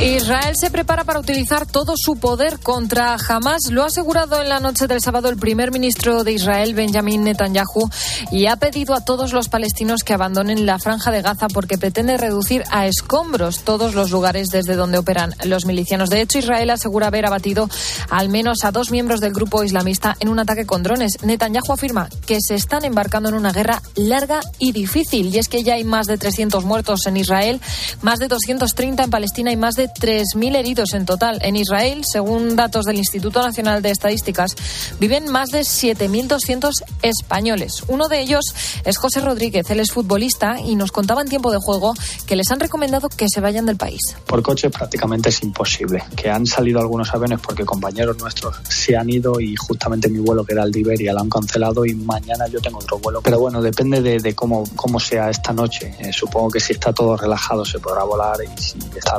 Israel se prepara para utilizar todo su poder contra Hamas. Lo ha asegurado en la noche del sábado el primer ministro de Israel, Benjamin Netanyahu, y ha pedido a todos los palestinos que abandonen la franja de Gaza porque pretende reducir a escombros todos los lugares desde donde operan los milicianos. De hecho, Israel asegura haber abatido al menos a dos miembros del grupo islamista en un ataque con drones. Netanyahu afirma que se están embarcando en una guerra larga y difícil. Y es que ya hay más de 300 muertos en Israel, más de 230 en Palestina y más de 3.000 heridos en total. En Israel, según datos del Instituto Nacional de Estadísticas, viven más de 7.200 españoles. Uno de ellos es José Rodríguez, él es futbolista y nos contaba en tiempo de juego que les han recomendado que se vayan del país. Por coche prácticamente es imposible, que han salido algunos aviones porque compañeros nuestros se han ido y justamente mi vuelo que era el de Iberia lo han cancelado y mañana yo tengo otro vuelo. Pero bueno, depende de, cómo, cómo sea esta noche. Eh, supongo que si está todo relajado se podrá volar y si está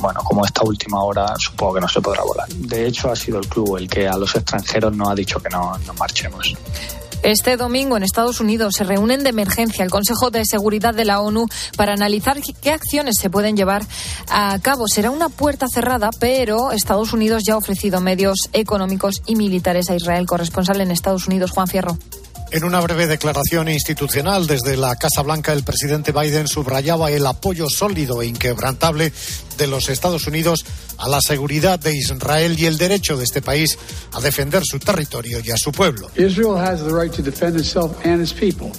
bueno, como esta última hora, supongo que no se podrá volar. De hecho, ha sido el club el que a los extranjeros nos ha dicho que no, no marchemos. Este domingo en Estados Unidos se reúnen de emergencia el Consejo de Seguridad de la ONU para analizar qué acciones se pueden llevar a cabo. Será una puerta cerrada, pero Estados Unidos ya ha ofrecido medios económicos y militares a Israel. Corresponsal en Estados Unidos, Juan Fierro. En una breve declaración institucional desde la Casa Blanca, el presidente Biden subrayaba el apoyo sólido e inquebrantable de los Estados Unidos a la seguridad de Israel y el derecho de este país a defender su territorio y a su pueblo. Israel has the right to defend itself and its people.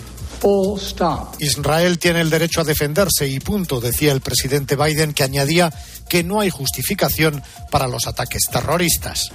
Israel tiene el derecho a defenderse y punto, decía el presidente Biden, que añadía que no hay justificación para los ataques terroristas.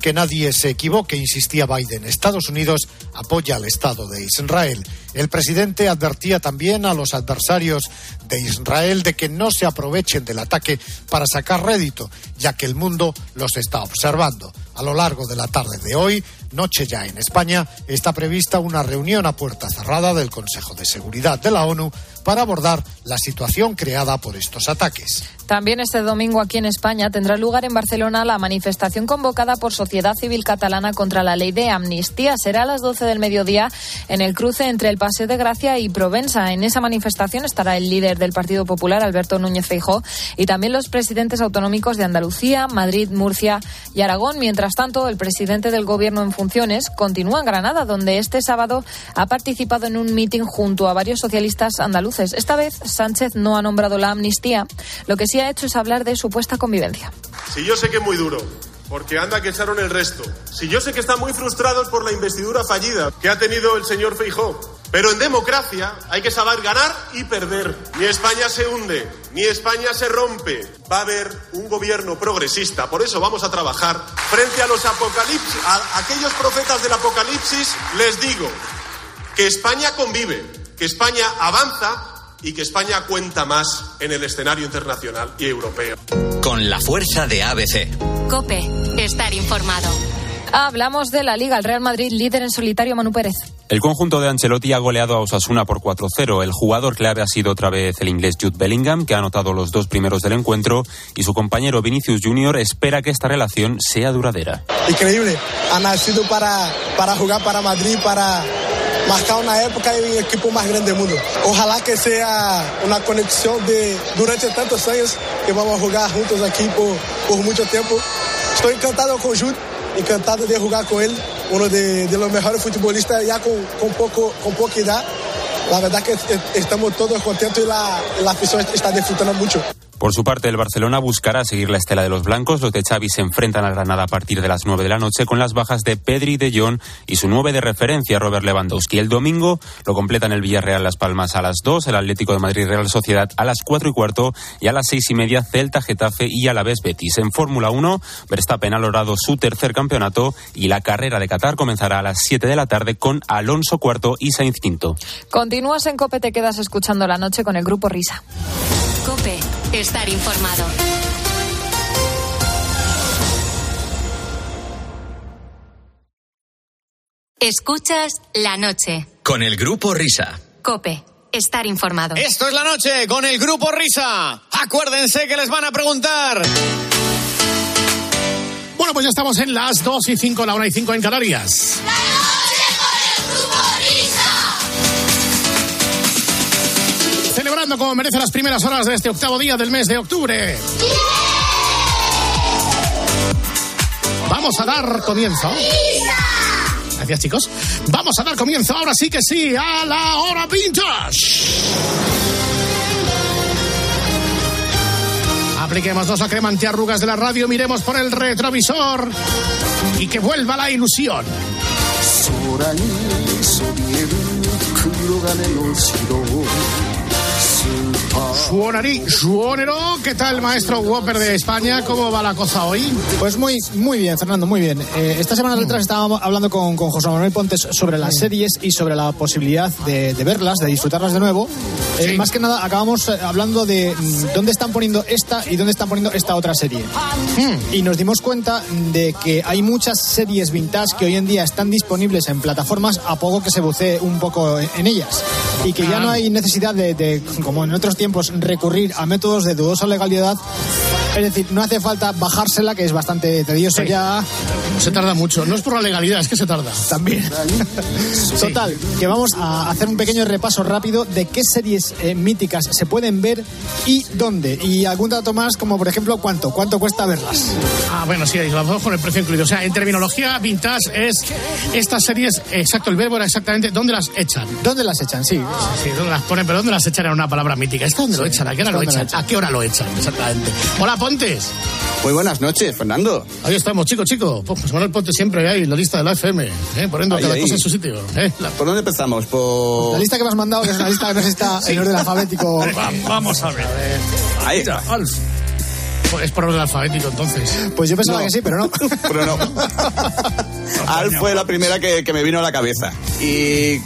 Que nadie se equivoque, insistía Biden. Estados Unidos apoya al Estado de Israel. El presidente advertía también a los adversarios de Israel de que no se aprovechen del ataque para sacar rédito, ya que el mundo los está observando. A lo largo de la tarde de hoy, noche ya en España, está prevista una reunión a puerta cerrada del Consejo de Seguridad de la ONU para abordar la situación creada por estos ataques. También este domingo aquí en España tendrá lugar en Barcelona la manifestación convocada por Sociedad Civil Catalana contra la ley de amnistía. Será a las 12 del mediodía en el cruce entre el Paseo de Gracia y Provenza. En esa manifestación estará el líder del Partido Popular, Alberto Núñez Feijó, y también los presidentes autonómicos de Andalucía, Madrid, Murcia y Aragón. Mientras tanto, el presidente del Gobierno en funciones continúa en Granada, donde este sábado ha participado en un mitin junto a varios socialistas andaluces. Esta vez Sánchez no ha nombrado la amnistía, lo que ha hecho es hablar de supuesta convivencia. Si yo sé que es muy duro, porque anda que echaron el resto. Si yo sé que están muy frustrados por la investidura fallida que ha tenido el señor Feijó. Pero en democracia hay que saber ganar y perder. Ni España se hunde, ni España se rompe. Va a haber un gobierno progresista. Por eso vamos a trabajar frente a los apocalipsis, a aquellos profetas del apocalipsis. Les digo que España convive, que España avanza y que España cuenta más en el escenario internacional y europeo. Con la fuerza de ABC. Cope, estar informado. Hablamos de la Liga, el Real Madrid líder en solitario Manu Pérez. El conjunto de Ancelotti ha goleado a Osasuna por 4-0. El jugador clave ha sido otra vez el inglés Jude Bellingham, que ha anotado los dos primeros del encuentro, y su compañero Vinicius Junior espera que esta relación sea duradera. Increíble. Ha nacido para, para jugar para Madrid, para marcar una época en equipo más grande del mundo. Ojalá que sea una conexión de durante tantos años que vamos a jugar juntos aquí por, por mucho tiempo. Estoy encantado con Jude, encantado de jugar con él, uno de, de los mejores futbolistas ya con, con, poco, con poca edad. La verdad que estamos todos contentos y la, la afición está disfrutando mucho. Por su parte, el Barcelona buscará seguir la estela de los blancos. Los de Xavi se enfrentan a Granada a partir de las 9 de la noche con las bajas de Pedri, De Jong y su 9 de referencia, Robert Lewandowski. El domingo lo completan el Villarreal Las Palmas a las 2, el Atlético de Madrid Real Sociedad a las 4 y cuarto y a las 6 y media Celta, Getafe y a la vez Betis. En Fórmula 1, Verstappen ha logrado su tercer campeonato y la carrera de Qatar comenzará a las 7 de la tarde con Alonso cuarto y Sainz quinto. Continúas en COPE, te quedas escuchando la noche con el grupo Risa. COPE Estar informado. Escuchas la noche. Con el grupo Risa. Cope. Estar informado. Esto es la noche con el grupo Risa. Acuérdense que les van a preguntar. pues ya estamos en las 2 y 5, la 1 y 5 en Canarias. Como merece las primeras horas de este octavo día del mes de octubre. Vamos a dar comienzo. Gracias, chicos. Vamos a dar comienzo ahora sí que sí a la hora vintage. Apliquemos la crema antiarrugas de la radio, miremos por el retrovisor y que vuelva la ilusión. ーパー Suonari, suonero, ¿qué tal, maestro Whopper de España? ¿Cómo va la cosa hoy? Pues muy, muy bien, Fernando, muy bien. Eh, esta semana atrás estábamos hablando con, con José Manuel Pontes sobre las series y sobre la posibilidad de, de verlas, de disfrutarlas de nuevo. Eh, Sí. Más que nada, acabamos eh, hablando de mm, dónde están poniendo esta y dónde están poniendo esta otra serie. Hmm. Y nos dimos cuenta de que hay muchas series vintage que hoy en día están disponibles en plataformas a poco que se bucee un poco en, ellas. Y que ya Ah. no hay necesidad de, de, como en otros tiempos, recurrir a métodos de dudosa legalidad. Es decir, no hace falta bajársela, que es bastante tedioso Sí. ya Se tarda mucho. No es por la legalidad, es que se tarda. también. Total, que vamos a hacer un pequeño repaso rápido de qué series eh, míticas se pueden ver y dónde. Y algún dato más, como por ejemplo, cuánto, cuánto cuesta verlas. Ah, bueno, sí, lo hacemos con el precio incluido. O sea, en terminología vintage es estas series, exacto, el verbo era exactamente dónde las echan. ¿Dónde las echan? Sí. Sí, ¿dónde las ponen? Pero ¿dónde las echan? Era una palabra mítica. ¿Esta dónde lo echan? ¿A qué hora lo ¿dónde lo echan? echan? ¿A qué hora lo echan? Exactamente. Hola, Pontes. Muy buenas noches, Fernando. Ahí estamos, chico, chico. Pues Manuel Ponte siempre ahí, la lista de la FM, ¿eh? poniendo Ahí, cada ahí. cosa en su sitio. ¿eh? La- ¿Por dónde empezamos? Por... La lista que me has mandado, que es una lista que no está en orden alfabético. Va- Vamos a ver. Ahí está. Alf. Pues Es por orden alfabético, entonces. Pues yo pensaba No. que sí, pero no. Pero no. Alf fue la primera que, que me vino a la cabeza. Y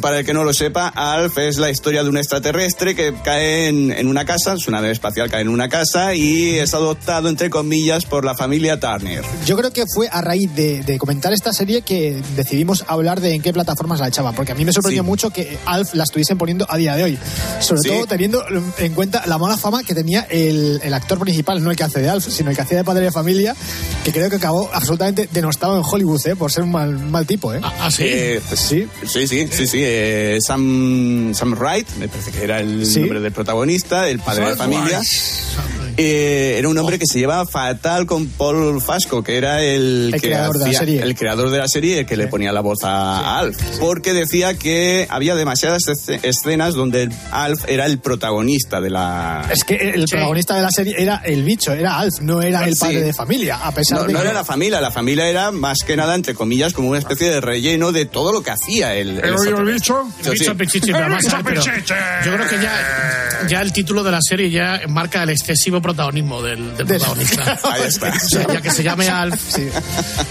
para el que no lo sepa, Alf es la historia de un extraterrestre que cae en, en una casa, su nave espacial cae en una casa y es adoptado, entre comillas, por la familia Turner. Yo creo que fue a raíz de, de comentar esta serie que decidimos hablar de en qué plataformas la echaban, porque a mí me sorprendió Sí. mucho que Alf la estuviesen poniendo a día de hoy. Sobre Sí. todo teniendo en cuenta la mala fama que tenía el, el actor principal, no el que hace de Alf, sino el que hacía de padre de familia, que creo que acabó absolutamente denostado en Hollywood, ¿eh? por ser un mal, mal tipo. ¿eh? Ah, ah, sí. Eh, Sí. Sí, sí, sí, sí. eh, Sam, Sam Wright, me parece que era el Sí. nombre del protagonista, el padre de familia. Eh, era un hombre que se llevaba fatal con Paul Fasco, que era el, El que creador de la hacía- serie. el creador de la serie, el que le ponía la voz a Alf, porque decía que había demasiadas esce- escenas donde Alf era el protagonista de la. Es que el Sí. protagonista de la serie era el bicho, era Alf, no era el Sí. padre de familia, a pesar No, de no que- era la familia, la familia era más que nada, entre comillas, como una especie de relleno de todo lo que hacía el. el. El bicho Pichichi, pero vamos a ver, pero yo creo que ya, ya el título de la serie ya marca el excesivo protagonismo del, del protagonista. Ahí está. O sea, ya que se llame Alf.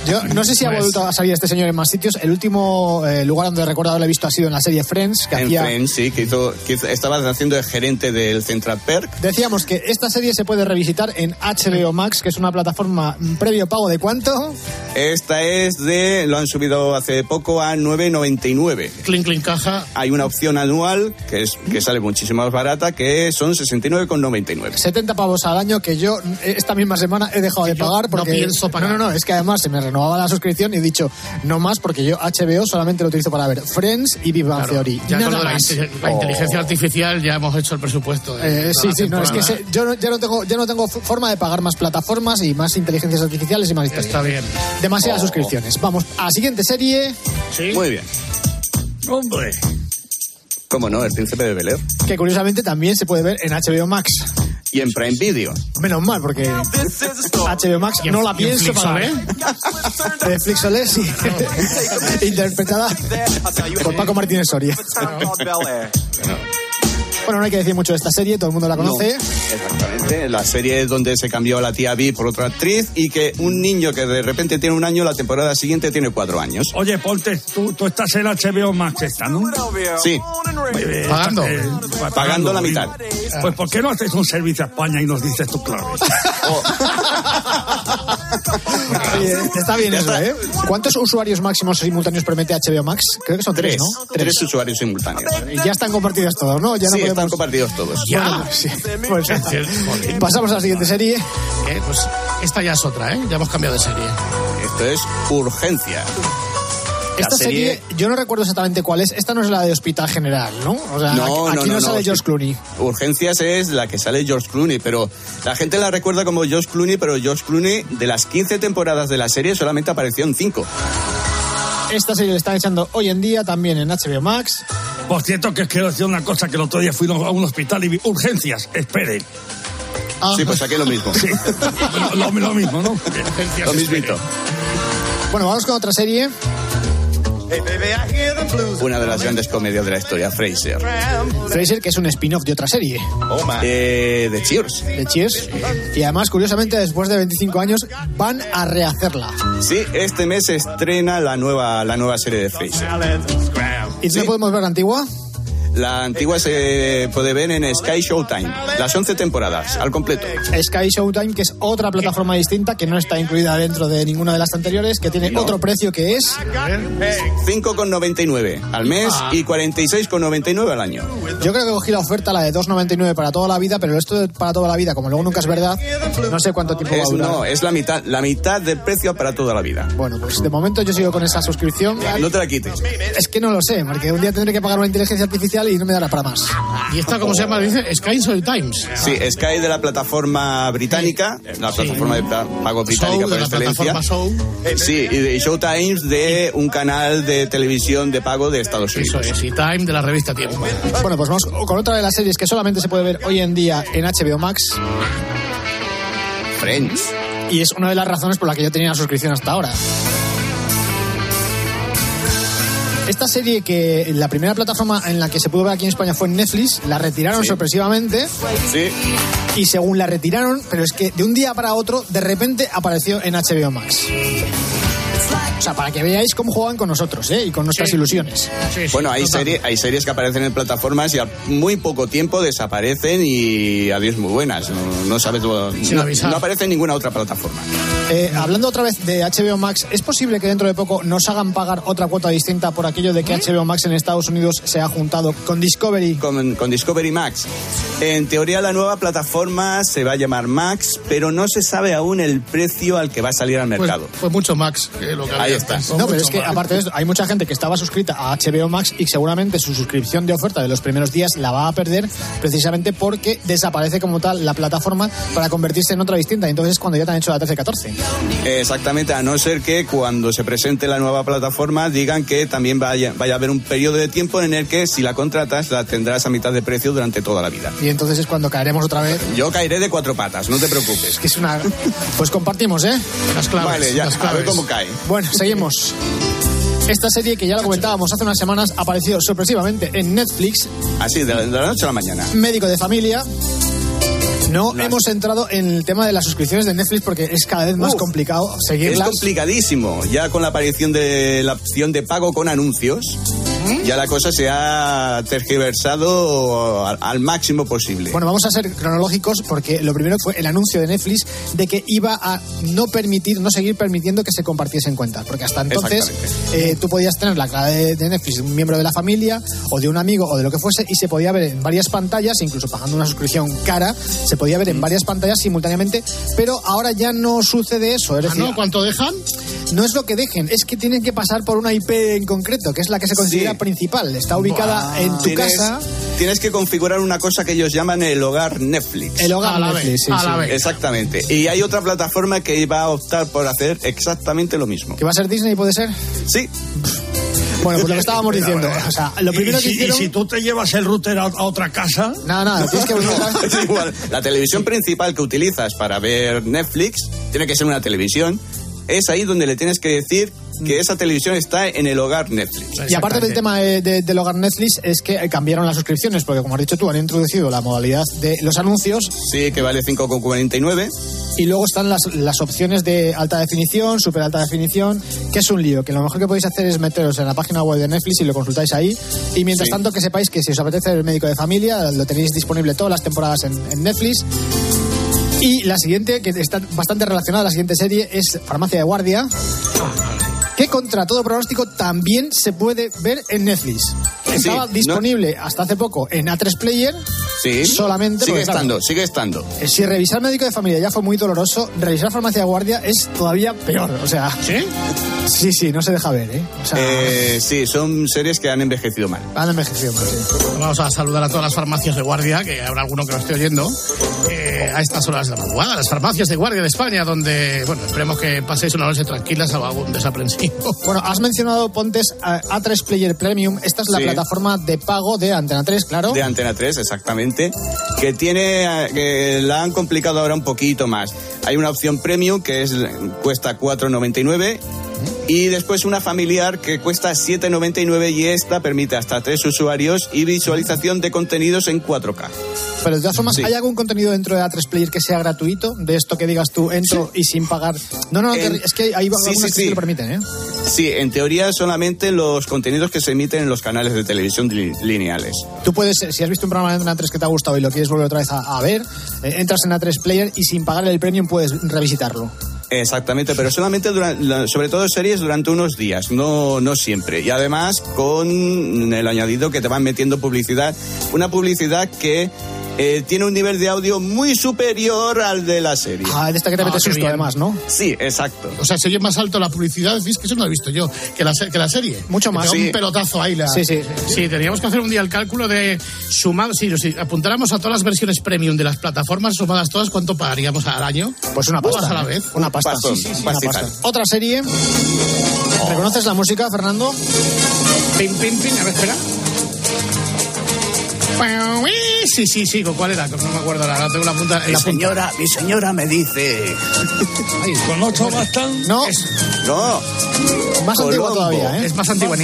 Yo no sé si ha Pues- vuelto a salir este señor en más sitios. El último eh, lugar donde he recordado lo he visto ha sido en la serie Friends, que En hacía... Friends, sí, que, hizo, que estaba haciendo de gerente del Central Perk. Decíamos que esta serie se puede revisitar en HBO Max, que es una plataforma mm, previo pago de cuánto. Esta es de, lo han subido hace poco a 9.99. Clink, clink, caja. Hay una opción anual que es que sale muchísimo más barata, que son 69,99. 70 pavos al año que yo eh, esta misma semana he dejado de pagar no porque pienso pagar. No, no, no, es que además se me renovaba la suscripción y he dicho no más porque yo HBO solamente lo utilizo para ver Friends y Big Bang Claro, Theory. ya con Nada lo de la, más. la inteligencia artificial ya hemos hecho el presupuesto. de Eh, sí, sí, no, es que se- yo no- ya no tengo ya no tengo forma de pagar más plataformas y más inteligencias artificiales y más historias. Está bien. Demasiadas suscripciones. Vamos a la siguiente serie Sí. Muy bien. Hombre. ¿Cómo no? El príncipe de Bel Air. que curiosamente también se puede ver en HBO Max. Y en Prime Video. Menos mal porque HBO Max no la pienso pagar. Flixolé. De Flixolé, sí. Interpretada por Paco Martínez Soria. Bueno, no hay que decir mucho de esta serie, todo el mundo la conoce. No, exactamente. La serie es donde se cambió a la tía Vi por otra actriz y que un niño que de repente tiene un año, la temporada siguiente tiene cuatro años. Oye, Ponte, tú, tú estás en HBO Max esta, ¿no? Sí, Eh, Pagando. eh, pagando la mitad. Pues ¿por qué no haces un servicio a España y nos dices tus claves? Oye, está bien eso, ¿eh? ¿Cuántos usuarios máximos simultáneos permite HBO Max? Creo que son tres, tres, ¿no? tres usuarios simultáneos. Y ya están compartidos todos, ¿no? Ya no sí, podemos... están compartidos todos. Bueno, pues sí. Pues, pasamos a la siguiente serie. Eh, pues Esta ya es otra, ¿eh? Ya hemos cambiado de serie. Esto es Urgencia. Esta serie... yo no recuerdo exactamente cuál es. Esta no es la de Hospital General, ¿no? O sea, No, aquí no, no, no, sale no, George. Clooney. Urgencias es la que sale George Clooney, pero la gente la recuerda como George Clooney, pero George Clooney de las 15 temporadas de la serie solamente apareció en 5. Esta serie la están echando hoy en día también en HBO Max. Por cierto, que quiero decir una cosa, que el otro día fui a un hospital y vi urgencias, esperen. Sí, pues aquí lo mismo. Sí, lo, lo- lo mismo, ¿no? Lo mismito. Bueno, vamos con otra serie. Una de las grandes comedias de la historia, Fraser. Fraser, que es un spin-off de otra serie. Eh, de Cheers. De Cheers. Y además, curiosamente, después de 25 años, van a rehacerla. Sí, este mes se estrena la nueva, la nueva serie de Fraser. ¿Y no podemos ver la antigua? La antigua se puede ver en Sky Showtime. Las 11 temporadas, al completo. Sky Showtime, que es otra plataforma distinta que no está incluida dentro de ninguna de las anteriores, que tiene otro precio que es 5,99 al mes y 46,99 al año. Yo creo que cogí la oferta, la de 2,99 para toda la vida, pero esto para toda la vida, como luego nunca es verdad, no sé cuánto tiempo va a durar. no, es la mitad, la mitad del precio para toda la vida. Bueno, pues de momento yo sigo con esa suscripción. No te la quites. Es que no lo sé, porque un día tendré que pagar una inteligencia artificial y no me dará para más. ¿Y esta cómo se llama? Dice Sky Soul Times. Sí, Sky de la plataforma británica, la plataforma de pa- pago británica Show, por de la excelencia. plataforma Show. Sí, y de Showtimes de un canal de televisión de pago de Estados Eso Unidos. es, y Time de la revista Tiempo. Bueno, pues vamos con otra de las series que solamente se puede ver hoy en día en HBO Max. Friends. Y es una de las razones por la que yo tenía la suscripción hasta ahora. Esta serie que la primera plataforma en la que se pudo ver aquí en España fue en Netflix, la retiraron Sí. sorpresivamente Sí, y según la retiraron, pero es que de un día para otro de repente apareció en HBO Max. O sea, para que veáis cómo juegan con nosotros ¿eh? y con nuestras Sí. ilusiones. Sí, sí, Bueno, hay, serie, hay series que aparecen en plataformas y a muy poco tiempo desaparecen y adiós muy buenas. No, no sabes, no, aparece en ninguna otra plataforma. Eh, hablando otra vez de HBO Max, ¿es posible que dentro de poco nos hagan pagar otra cuota distinta por aquello de que HBO Max en Estados Unidos se ha juntado con Discovery? Con, con Discovery Max. En teoría la nueva plataforma se va a llamar Max, pero no se sabe aún el precio al que va a salir al Pues, mercado. pues mucho Max. que lo que Ahí está. No, pero es que aparte de esto, hay mucha gente que estaba suscrita a HBO Max y seguramente su suscripción de oferta de los primeros días la va a perder precisamente porque desaparece como tal la plataforma para convertirse en otra distinta. Y entonces es cuando ya te han hecho la 13-14. Exactamente, a no ser que cuando se presente la nueva plataforma digan que también vaya, vaya a haber un periodo de tiempo en el que si la contratas la tendrás a mitad de precio durante toda la vida. Y entonces es cuando caeremos otra vez. Yo caeré de cuatro patas, no te preocupes. Que es una. Pues compartimos, ¿eh? Las claves. Vale, ya, las a ver claves. cómo cae. Bueno, seguimos. Esta serie que ya la comentábamos hace unas semanas ha aparecido sorpresivamente en Netflix, Así, de la, de la noche a la mañana. Médico de Familia. No hemos entrado en el tema de las suscripciones de Netflix porque es cada vez más Uf, complicado Es seguirlas. complicadísimo, ya con la aparición de la opción de pago con anuncios, ya la cosa se ha tergiversado al, al máximo posible. Bueno, vamos a ser cronológicos porque lo primero fue el anuncio de Netflix de que iba a no permitir, no seguir permitiendo que se compartiesen cuentas, porque hasta entonces eh, tú podías tener la clave de, de Netflix de un miembro de la familia o de un amigo o de lo que fuese y se podía ver en varias pantallas, incluso pagando una suscripción cara, se podía ver en varias pantallas simultáneamente, pero ahora ya no sucede eso. Es Ah, ¿no? ¿Cuánto dejan? no es lo que dejen, es que tienen que pasar por una IP en concreto, que es la que se considera Sí. Principal. Está ubicada en tu tienes, casa. tienes que configurar una cosa que ellos llaman el hogar Netflix. El hogar A la Netflix, vez, sí, a sí. la. Exactamente. Y hay otra plataforma que va a optar por hacer exactamente lo mismo. ¿Que va a ser Disney, puede ser? Sí, Bueno, pues lo que estábamos diciendo. O sea, lo primero y, que si, hicieron. y si tú te llevas el router a, a otra casa, Nada, nada, tienes que es igual. La televisión principal que utilizas para ver Netflix tiene que ser una televisión. Es ahí donde le tienes que decir que esa televisión está en el hogar Netflix. Y aparte del tema de- de- del hogar Netflix, es que eh, cambiaron las suscripciones, porque como has dicho tú, han introducido la modalidad de los anuncios Sí, que vale 5,49. y luego están las, las opciones de alta definición, super alta definición, que es un lío, que lo mejor que podéis hacer es meteros en la página web de Netflix y lo consultáis ahí. Y mientras Sí. tanto que sepáis que si os apetece el médico de familia, lo tenéis disponible todas las temporadas en, en Netflix. Y la siguiente, que está bastante relacionada a la siguiente serie, es Farmacia de Guardia. Que contra todo pronóstico también se puede ver en Netflix. Estaba no- disponible hasta hace poco en A3 Player Sí. Solamente Sigue porque, claro, estando, sigue estando. eh, Si revisar médico de familia ya fue muy doloroso, revisar farmacia de guardia es todavía peor. O sea, ¿Sí? sí, sí, no se deja ver, ¿eh? O sea, Eh, sí, son series que han envejecido mal. han envejecido mal, sí. Vamos a saludar a todas las farmacias de guardia, que habrá alguno que lo esté oyendo, eh, a estas horas de la madrugada. Las farmacias de guardia de España, donde, bueno, esperemos que paséis una noche tranquila, salvo algún desaprensivo. Bueno, has mencionado Pontes a- A3 Player Premium. Esta es la Sí. plataforma de pago de Antena 3, claro. De Antena 3, exactamente. Que tiene, eh, que la han complicado ahora un poquito más. Hay una opción premium que es cuesta 4.99 y después una familiar que cuesta 7.99 y esta permite hasta tres usuarios y visualización de contenidos en 4K. Pero de todas formas, Sí. ¿hay algún contenido dentro de A3 Player que sea gratuito? De esto que digas tú, entro y sin pagar. No, no, no, En- es que hay algunas Sí, sí, que sí sí. lo permiten, ¿eh? Sí, en teoría solamente los contenidos que se emiten en los canales de televisión li- lineales. Tú puedes, si has visto un programa de Antena 3 que te ha gustado y lo quieres volver otra vez a, a ver, eh, entras en A3 Player y sin pagar el premium puedes revisitarlo. Exactamente, pero solamente durante, sobre todo series durante unos días, no, no siempre. Y además con el añadido que te van metiendo publicidad, una publicidad que eh, tiene un nivel de audio muy superior al de la serie. Ah, de esta que te Ah, mete susto bien. además, ¿no? Sí, exacto. O sea, se oye más alto la publicidad, es que eso no lo he visto yo, que la, que la serie. Mucho más. Sí. un pelotazo ahí. La... Sí, sí. Sí, teníamos que hacer un día el cálculo de sumado, si, si apuntáramos a todas las versiones premium de las plataformas sumadas todas, ¿cuánto pagaríamos al año? Pues una pasta. A la vez. Una pasta. Pastón, Sí, sí, sí, una pasta. Otra serie. ¿Reconoces la música, Fernando? Pin, pin, pin, a ver, espera. Sí, sí, sí, ¿con cuál era? No me acuerdo ahora, no tengo la punta. en la punta. señora, mi señora me dice. Ay, Con ocho bastan. No, No, más antigua Colombo. todavía, ¿eh? Es más antigua.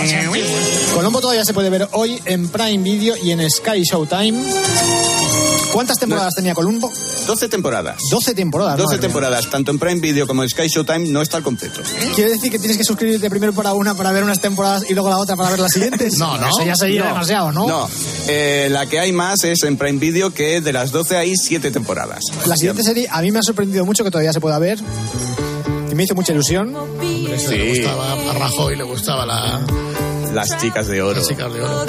Colombo todavía se puede ver hoy en Prime Video y en Sky Showtime. ¿Cuántas temporadas tenía Colombo? 12 temporadas. 12 temporadas. 12 madre mía. temporadas, tanto en Prime Video como en Sky Showtime, no está al completo. ¿Quiere decir que tienes que suscribirte primero para una para ver unas temporadas y luego la otra para ver las siguientes? No, no. Eso ya sería No, demasiado, ¿no? No, eh, la que hay más es en Prime Video, que de las 12 hay 7 temporadas. La siguiente serie a mí me ha sorprendido mucho que todavía se pueda ver. Y me hizo mucha ilusión. Hombre, Sí. Le gustaba a Rajoy, le gustaba la, Las chicas de oro. la chica de oro.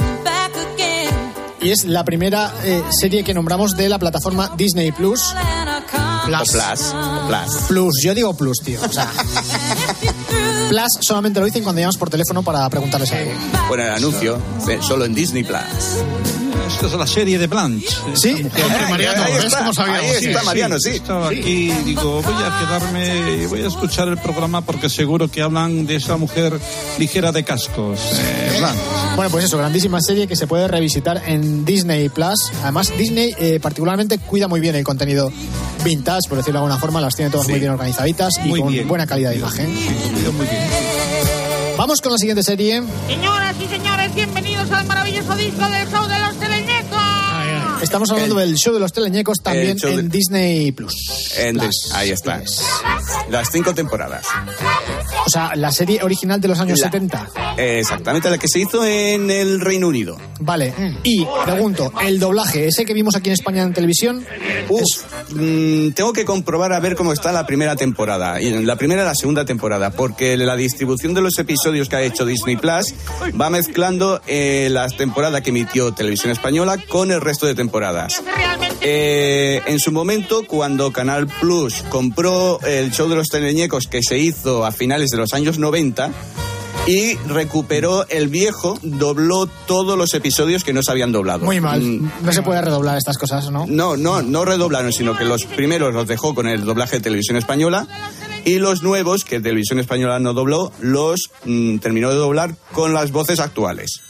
Y es la primera eh, serie que nombramos de la plataforma Disney Plus. Plus. Plus. Plus, yo digo Plus, tío. O sea, Plus solamente lo dicen cuando llamas por teléfono para preguntarles algo. Bueno, el anuncio, solo en Disney Plus. Esta es la serie de Blanche. ¿Sí? Hombre, Mariano, ahí ¿ves está, cómo ahí Sí, está, sí. Mariano, sí. Estaba aquí y digo, voy a quedarme y voy a escuchar el programa porque seguro que hablan de esa mujer ligera de cascos. Eh, Blanche. Bueno, pues eso, grandísima serie que se puede revisitar en Disney Plus. Además, Disney eh, particularmente cuida muy bien el contenido vintage, por decirlo de alguna forma, las tiene todas muy bien organizaditas y Muy con bien. buena calidad de imagen. Muy bien. Vamos con la siguiente serie. Señoras y señores, bienvenidos al maravilloso disco del show de los teleñecos. Estamos hablando del show de los teleñecos también en de- Disney Plus. En Plus. Ahí está. Plus. Las cinco temporadas. O sea, la serie original de los años La- 70. Eh, exactamente, la que se hizo en el Reino Unido. Vale. Y pregunto, el doblaje, ese que vimos aquí en España en televisión, Uf, mm, tengo que comprobar a ver cómo está la primera temporada, y la primera y la segunda temporada, porque la distribución de los episodios que ha hecho Disney Plus va mezclando eh, las temporadas que emitió Televisión Española con el resto de temporadas. Eh, en su momento, cuando Canal Plus compró el show de los teleñecos que se hizo a finales de los años 90, y recuperó el viejo, dobló todos los episodios que no se habían doblado. muy mal. Mm, No se puede redoblar estas cosas, ¿no? no, no, no redoblaron, sino que los primeros los dejó con el doblaje de televisión española y los nuevos, que televisión española no dobló, los mm, terminó de doblar con las voces actuales.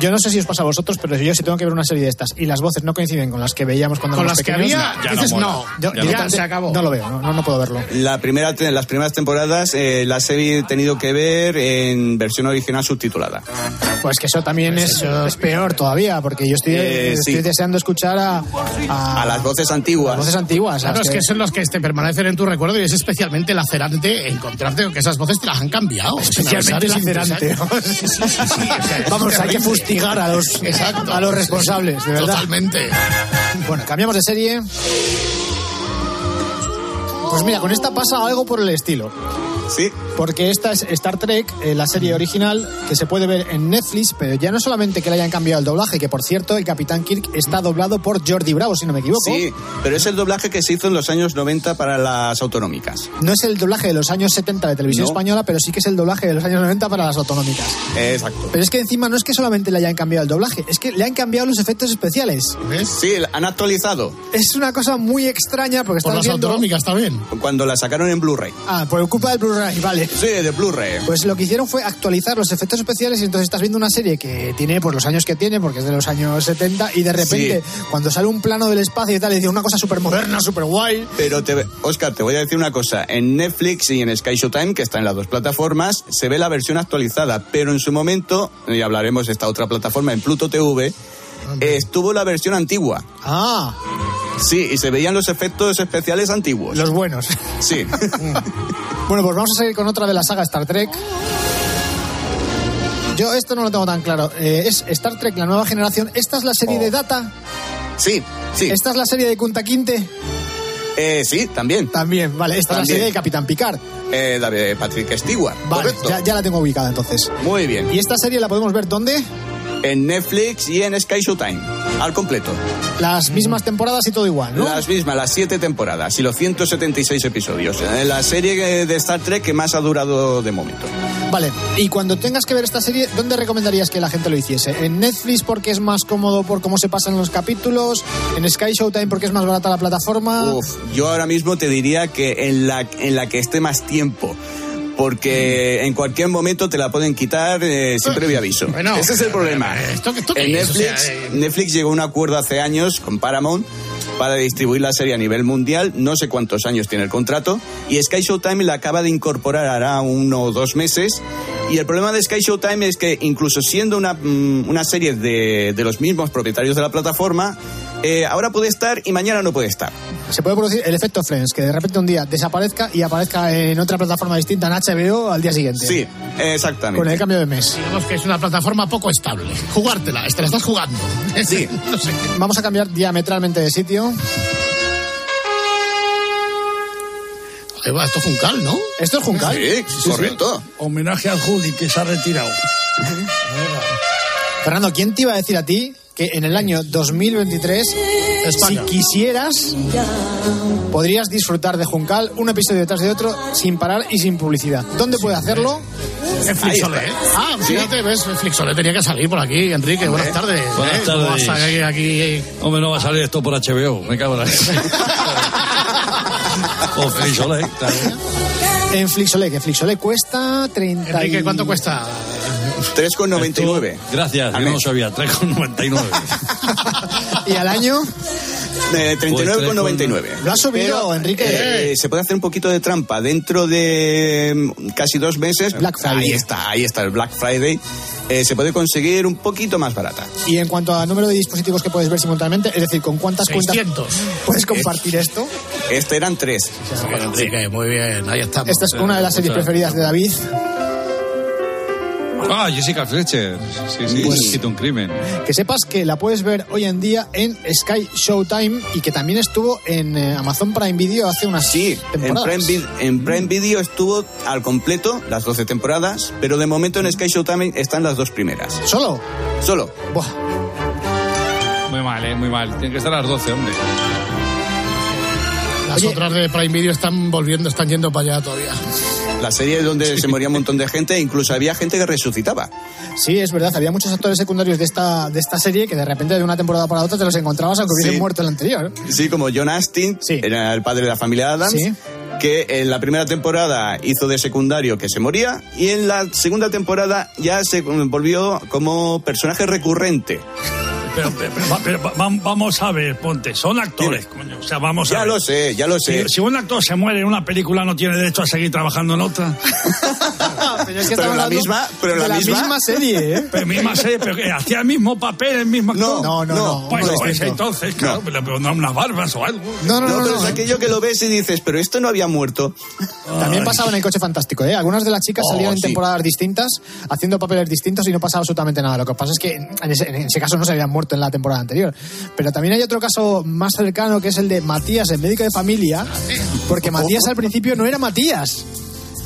Yo no sé si os pasa a vosotros, pero yo si tengo que ver una serie de estas y las voces no coinciden con las que veíamos cuando Con éramos las que pequeños, había, ya no dices no. yo Ya, directamente se acabó. No lo veo, no, no, no puedo verlo. La primera, las primeras temporadas eh, las he tenido que ver en versión original subtitulada. Pues que eso también es, es peor todavía, porque yo estoy, Eh, estoy sí. deseando escuchar a, a, A las voces antiguas. las voces antiguas. Claro, es que son los que te permanecen en tu recuerdo y es especialmente lacerante encontrarte con que esas voces te las han cambiado. Especialmente lacerante. Vamos, hay que. Fustigar a los, Exacto. a los responsables, de verdad. Totalmente. Bueno, cambiamos de serie. Pues mira, con esta pasa algo por el estilo. Sí. Porque esta es Star Trek, eh, la serie original, que se puede ver en Netflix, pero ya no solamente que le hayan cambiado el doblaje, que por cierto, el Capitán Kirk está doblado por Jordi Bravo, si no me equivoco. Sí, pero es el doblaje que se hizo en los años 90 para las autonómicas. No es el doblaje de los años 70 de televisión No. española, pero sí que es el doblaje de los años 90 para las autonómicas. Exacto. Pero es que encima no es que solamente le hayan cambiado el doblaje, es que le han cambiado los efectos especiales. Sí, han actualizado. Es una cosa muy extraña porque Por estás las viendo... autonómicas también. Cuando la sacaron en Blu-ray. Ah, por culpa del Blu-ray, vale. Sí, de Blu-ray. Pues lo que hicieron fue actualizar los efectos especiales y entonces estás viendo una serie que tiene pues los años que tiene, porque es de los años 70, y de repente cuando sale un plano del espacio y tal, y dice una cosa súper moderna, súper guay. Pero, te, Oscar, te voy a decir una cosa. En Netflix y en Sky Showtime, que está en las dos plataformas, se ve la versión actualizada. Pero en su momento, y hablaremos de esta otra plataforma, en Pluto TV, estuvo la versión antigua. Ah, Sí, y se veían los efectos especiales antiguos. los buenos. Sí. Bueno, pues vamos a seguir con otra de la saga Star Trek. Yo esto no lo tengo tan claro. Eh, es Star Trek, la nueva generación. ¿Esta es la serie Oh. de Data? sí, sí. ¿Esta es la serie de Kunta Quinte? Eh, sí, también. También, vale. Esta es la También. serie de Capitán Picard. Eh, la de Patrick Stewart. Vale, correcto. ya, ya la tengo ubicada entonces. Muy bien. ¿Y esta serie la podemos ver dónde? En Netflix y en Sky Showtime. Al completo. Las mismas temporadas y todo igual, ¿no? Las mismas, las siete temporadas y los 176 episodios. Eh, La serie de Star Trek que más ha durado de momento. Vale, y cuando tengas que ver esta serie, ¿dónde recomendarías que la gente lo hiciese? ¿En Netflix porque es más cómodo por cómo se pasan los capítulos? ¿En Sky Showtime porque es más barata la plataforma? Uf, yo ahora mismo te diría que en la, en la que esté más tiempo. Porque en cualquier momento te la pueden quitar eh, sin previo aviso. Bueno, Ese es el problema. ¿esto- esto qué en? O Netflix, sea, eh, Netflix llegó a un acuerdo hace años con Paramount para distribuir la serie a nivel mundial. No sé cuántos años tiene el contrato. Y Sky Showtime la acaba de incorporar hará uno o dos meses. Y el problema de Sky Showtime es que incluso siendo una, mm, una serie de, de los mismos propietarios de la plataforma, eh, ahora puede estar y mañana no puede estar. Se puede producir el efecto Friends, que de repente un día desaparezca y aparezca en otra plataforma distinta, en HBO, al día siguiente. Sí, exactamente. Con el cambio de mes. Digamos que es una plataforma poco estable. Jugártela, te la estás jugando. Sí. no sé. Vamos a cambiar diametralmente de sitio. Esto es Juncal, ¿no? Esto es Juncal. Sí, correcto. Homenaje al Juli que se ha retirado. Fernando, ¿quién te iba a decir a ti que en el año 2023, España. si quisieras, podrías disfrutar de Juncal un episodio detrás de otro sin parar y sin publicidad? ¿Dónde puede hacerlo? Ahí está. Ah, fíjate, ves, Flixolé tenía que salir por aquí, Enrique. Buenas tardes. Buenas ¿eh? ¿Cómo tardes. vas a salir aquí? Hombre, no va a salir esto por HBO. Me cago en la... o claro. En Flixolé, que Flixolé cuesta 30 y- Enrique, ¿cuánto cuesta? 3,99. Gracias, yo no sabía. 3,99. ¿Y al año? Eh, 39,99. ¿Lo has subido, Pero, Enrique? eh, se puede hacer un poquito de trampa. Dentro de mm, casi dos meses. Black Friday. Ahí está, ahí está el Black Friday. eh, se puede conseguir un poquito más barata. Y en cuanto a número de dispositivos que puedes ver simultáneamente, es decir, ¿con cuántas 600. cuentas puedes compartir esto? Este eran tres. Muy bien, Enrique, muy bien, ahí estamos. Esta es una de las series preferidas de David. Ah, Jessica Fletcher. Sí, sí, Pues- un crimen. Que sepas que la puedes ver hoy en día en Sky Showtime y que también estuvo en eh, Amazon Prime Video hace unas Sí, en temporadas. Prime, en Prime Video estuvo al completo las 12 temporadas, pero de momento en Sky Showtime están las dos primeras. ¿Solo? Solo. Buah. Muy mal, ¿eh? Muy mal. Tienen que estar a las 12, hombre. Las Oye. otras de Prime Video están volviendo, están yendo para allá todavía. La serie donde se moría un montón de gente, incluso había gente que resucitaba. Sí, es verdad, había muchos actores secundarios de esta, de esta serie que de repente de una temporada para otra te los encontrabas aunque hubiesen Sí. muerto el anterior. Sí, como John Astin, Sí. era el padre de la familia Adams, Sí. que en la primera temporada hizo de secundario que se moría y en la segunda temporada ya se volvió como personaje recurrente. Pero, pero- pero- pero va- vamos a ver, ponte, son actores, coño. O sea, vamos a Ya ver. lo sé, ya lo sé. Si, si un actor se muere en una película, ¿no tiene derecho a seguir trabajando en otra? pero es que Pero la misma- pero de la misma- serie, ¿eh? Pero misma serie, pero que hacía el mismo papel, el mismo actor. No, no, no, Pues, uno pues distinto. entonces, claro, pero, pero no unas barbas o algo. No, no, No, no, pero no, es aquello que lo ves y dices, pero esto no había muerto. También pasaba en el coche fantástico, ¿eh? Algunas de las chicas Oh, salían en sí. temporadas distintas, haciendo papeles distintos y no pasaba absolutamente nada. Lo que pasa es que en ese, en ese caso no se habían muerto en la temporada anterior. Pero también hay otro caso más cercano que es el de Matías, el médico de familia, porque Matías al principio no era Matías.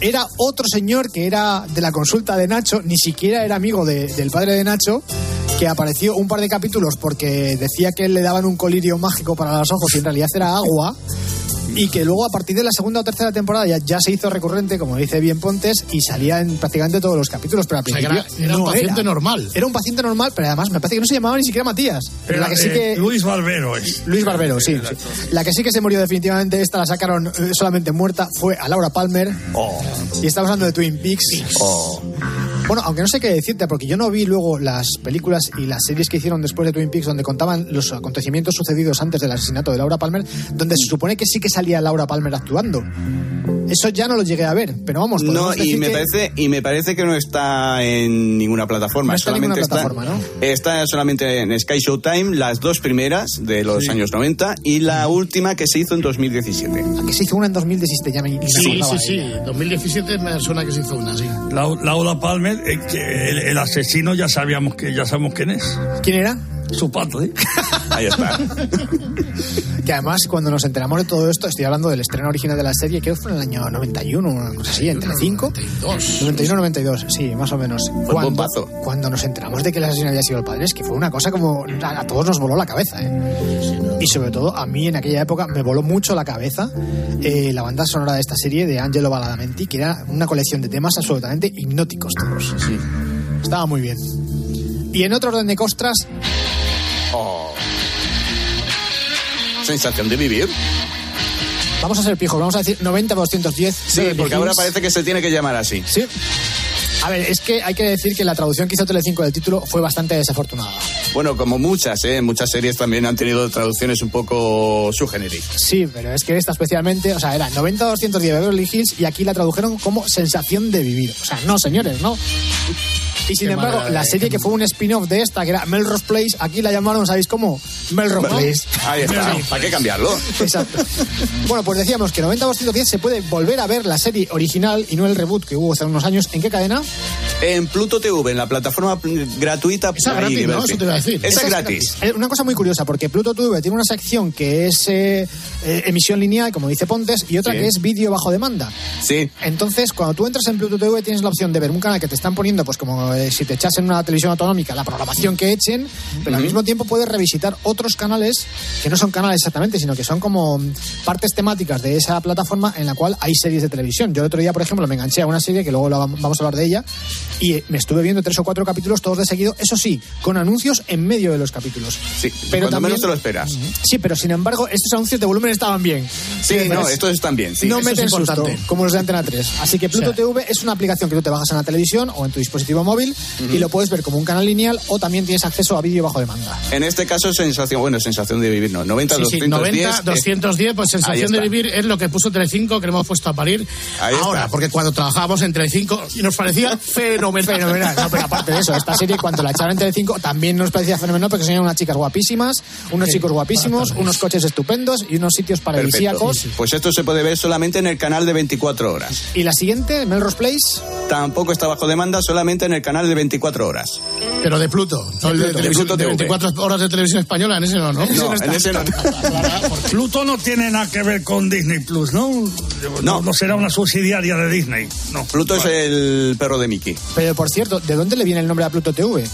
era otro señor que era de la consulta de Nacho, ni siquiera era amigo de- del padre de Nacho, que apareció un par de capítulos porque decía que le daban un colirio mágico para los ojos y en realidad era agua. Y que luego a partir de la segunda o tercera temporada ya, ya se hizo recurrente, como dice bien Pontes, y salía en prácticamente todos los capítulos, pero al O sea, que principio era, un paciente era. normal. Era un paciente normal, pero además me parece que no se llamaba ni siquiera Matías. Pero la que sí Eh, que... Luis Barbero es. Luis Barbero, sí, sí. La que sí que se murió definitivamente, esta la sacaron eh, solamente muerta, fue a Laura Palmer. Y estamos hablando de Twin Peaks. Bueno, aunque no sé qué decirte, porque yo no vi luego las películas y las series que hicieron después de Twin Peaks donde contaban los acontecimientos sucedidos antes del asesinato de Laura Palmer, donde se supone que sí que salía Laura Palmer actuando. Eso ya no lo llegué a ver, pero vamos, No, y me que- parece y me parece que no está en ninguna plataforma. No está en solamente ninguna plataforma, está, está solamente en Sky Showtime, las dos primeras de los años 90 y la última que se hizo en 2017. que se hizo una en 2017, ya me, me Sí, sí, de ella. sí. 2017 me suena que se hizo una, sí. Lau- Laura Palmer, eh, que el, el asesino ya sabíamos que ya sabemos quién es. ¿Quién era? Su padre. Ahí está. Que además, cuando nos enteramos de todo esto, estoy hablando del estreno original de la serie, creo que fue en el año 91, una cosa así, entre 5. 91, 92, sí, más o menos. un Cuando, bombazo. cuando nos enteramos de que el asesino había sido el padre, es que fue una cosa como. A, a todos nos voló la cabeza, ¿eh? Y sobre todo, a mí en aquella época me voló mucho la cabeza eh, la banda sonora de esta serie de Angelo Badalamenti, que era una colección de temas absolutamente hipnóticos todos. Estaba muy bien. Y en otro orden de costras, Oh. Sensación de vivir. vamos a ser pijos, vamos a decir 90-210. Sí, porque ahora parece que se tiene que llamar así. Sí. A ver, es que hay que decir que la traducción que hizo Telecinco del título fue bastante desafortunada. Bueno, como muchas, ¿eh? Muchas series también han tenido traducciones un poco subgenéricas. Sí, pero es que esta especialmente, o sea, era 90-210 Beverly Hills y aquí la tradujeron como sensación de vivir. O sea, no, señores, no. Y sin Qué embargo, de- la serie que fue un spin-off de esta, que era Melrose Place, aquí la llamaron, ¿sabéis cómo? Melrose Place. Ahí está. ¿Para qué cambiarlo? Exacto. Bueno, pues decíamos que 90-210 se puede volver a ver la serie original y no el reboot que hubo hace unos años. ¿En qué cadena? En Pluto TV, en la plataforma gratuita. Esa gratis, ¿no? Eso te iba a decir. Esa Esa es gratis. Eh, Una cosa muy curiosa, porque Pluto TV tiene una sección que es eh, eh, emisión lineal, como dice Pontes, y otra Sí. que es vídeo bajo demanda. Sí. Entonces, cuando tú entras en Pluto TV, tienes la opción de ver un canal que te están poniendo, pues como eh, si te echas en una televisión autonómica, la programación que echen, pero al mismo tiempo puedes revisitar otros canales que no son canales exactamente, sino que son como partes temáticas de esa plataforma en la cual hay series de televisión. Yo el otro día, por ejemplo, me enganché a una serie que luego vamos a hablar de ella y eh, me estuve viendo tres o cuatro capítulos todos de seguido, eso sí, con anuncios en medio de los capítulos. Sí, Pero también- menos te lo esperas. Sí, pero sin embargo, estos anuncios de volumen estaban bien. Sí, no, es- estos están bien. Sí. no eso es meten susto, como los de Antena 3. Así que Pluto O sea- TV es una aplicación que tú te bajas en la televisión o en tu dispositivo móvil y lo puedes ver como un canal lineal o también tienes acceso a vídeo bajo demanda. En este caso, sensación, bueno, sensación de vivir, no. 90, Sí, sí, 210. 90, eh, 210, pues sensación de vivir es lo que puso Telecinco, que le hemos puesto a parir Ahí ahora, está. porque cuando trabajábamos en Telecinco y nos parecía fenomenal. Fenomenal. No, pero aparte de eso, esta serie cuando la echaron en Telecinco también nos parecía fenomenal porque son unas chicas guapísimas, unos chicos guapísimos, unos coches estupendos y unos sitios paradisíacos. Pues esto se puede ver solamente en el canal de 24 horas. Y la siguiente, Melrose Place, Tampoco está bajo demanda, solamente en el canal de 24 horas. Pero de Pluto, no el de, Pluto. televisión- Pluto de TV. 24 horas de televisión española, en ese no, ¿no? No, en ese no. Pluto no tiene nada que ver con Disney Plus, ¿no? No, no será una subsidiaria de Disney. No. Pluto es el perro de Mickey. Pero por cierto, ¿de dónde le viene el nombre a Pluto TV?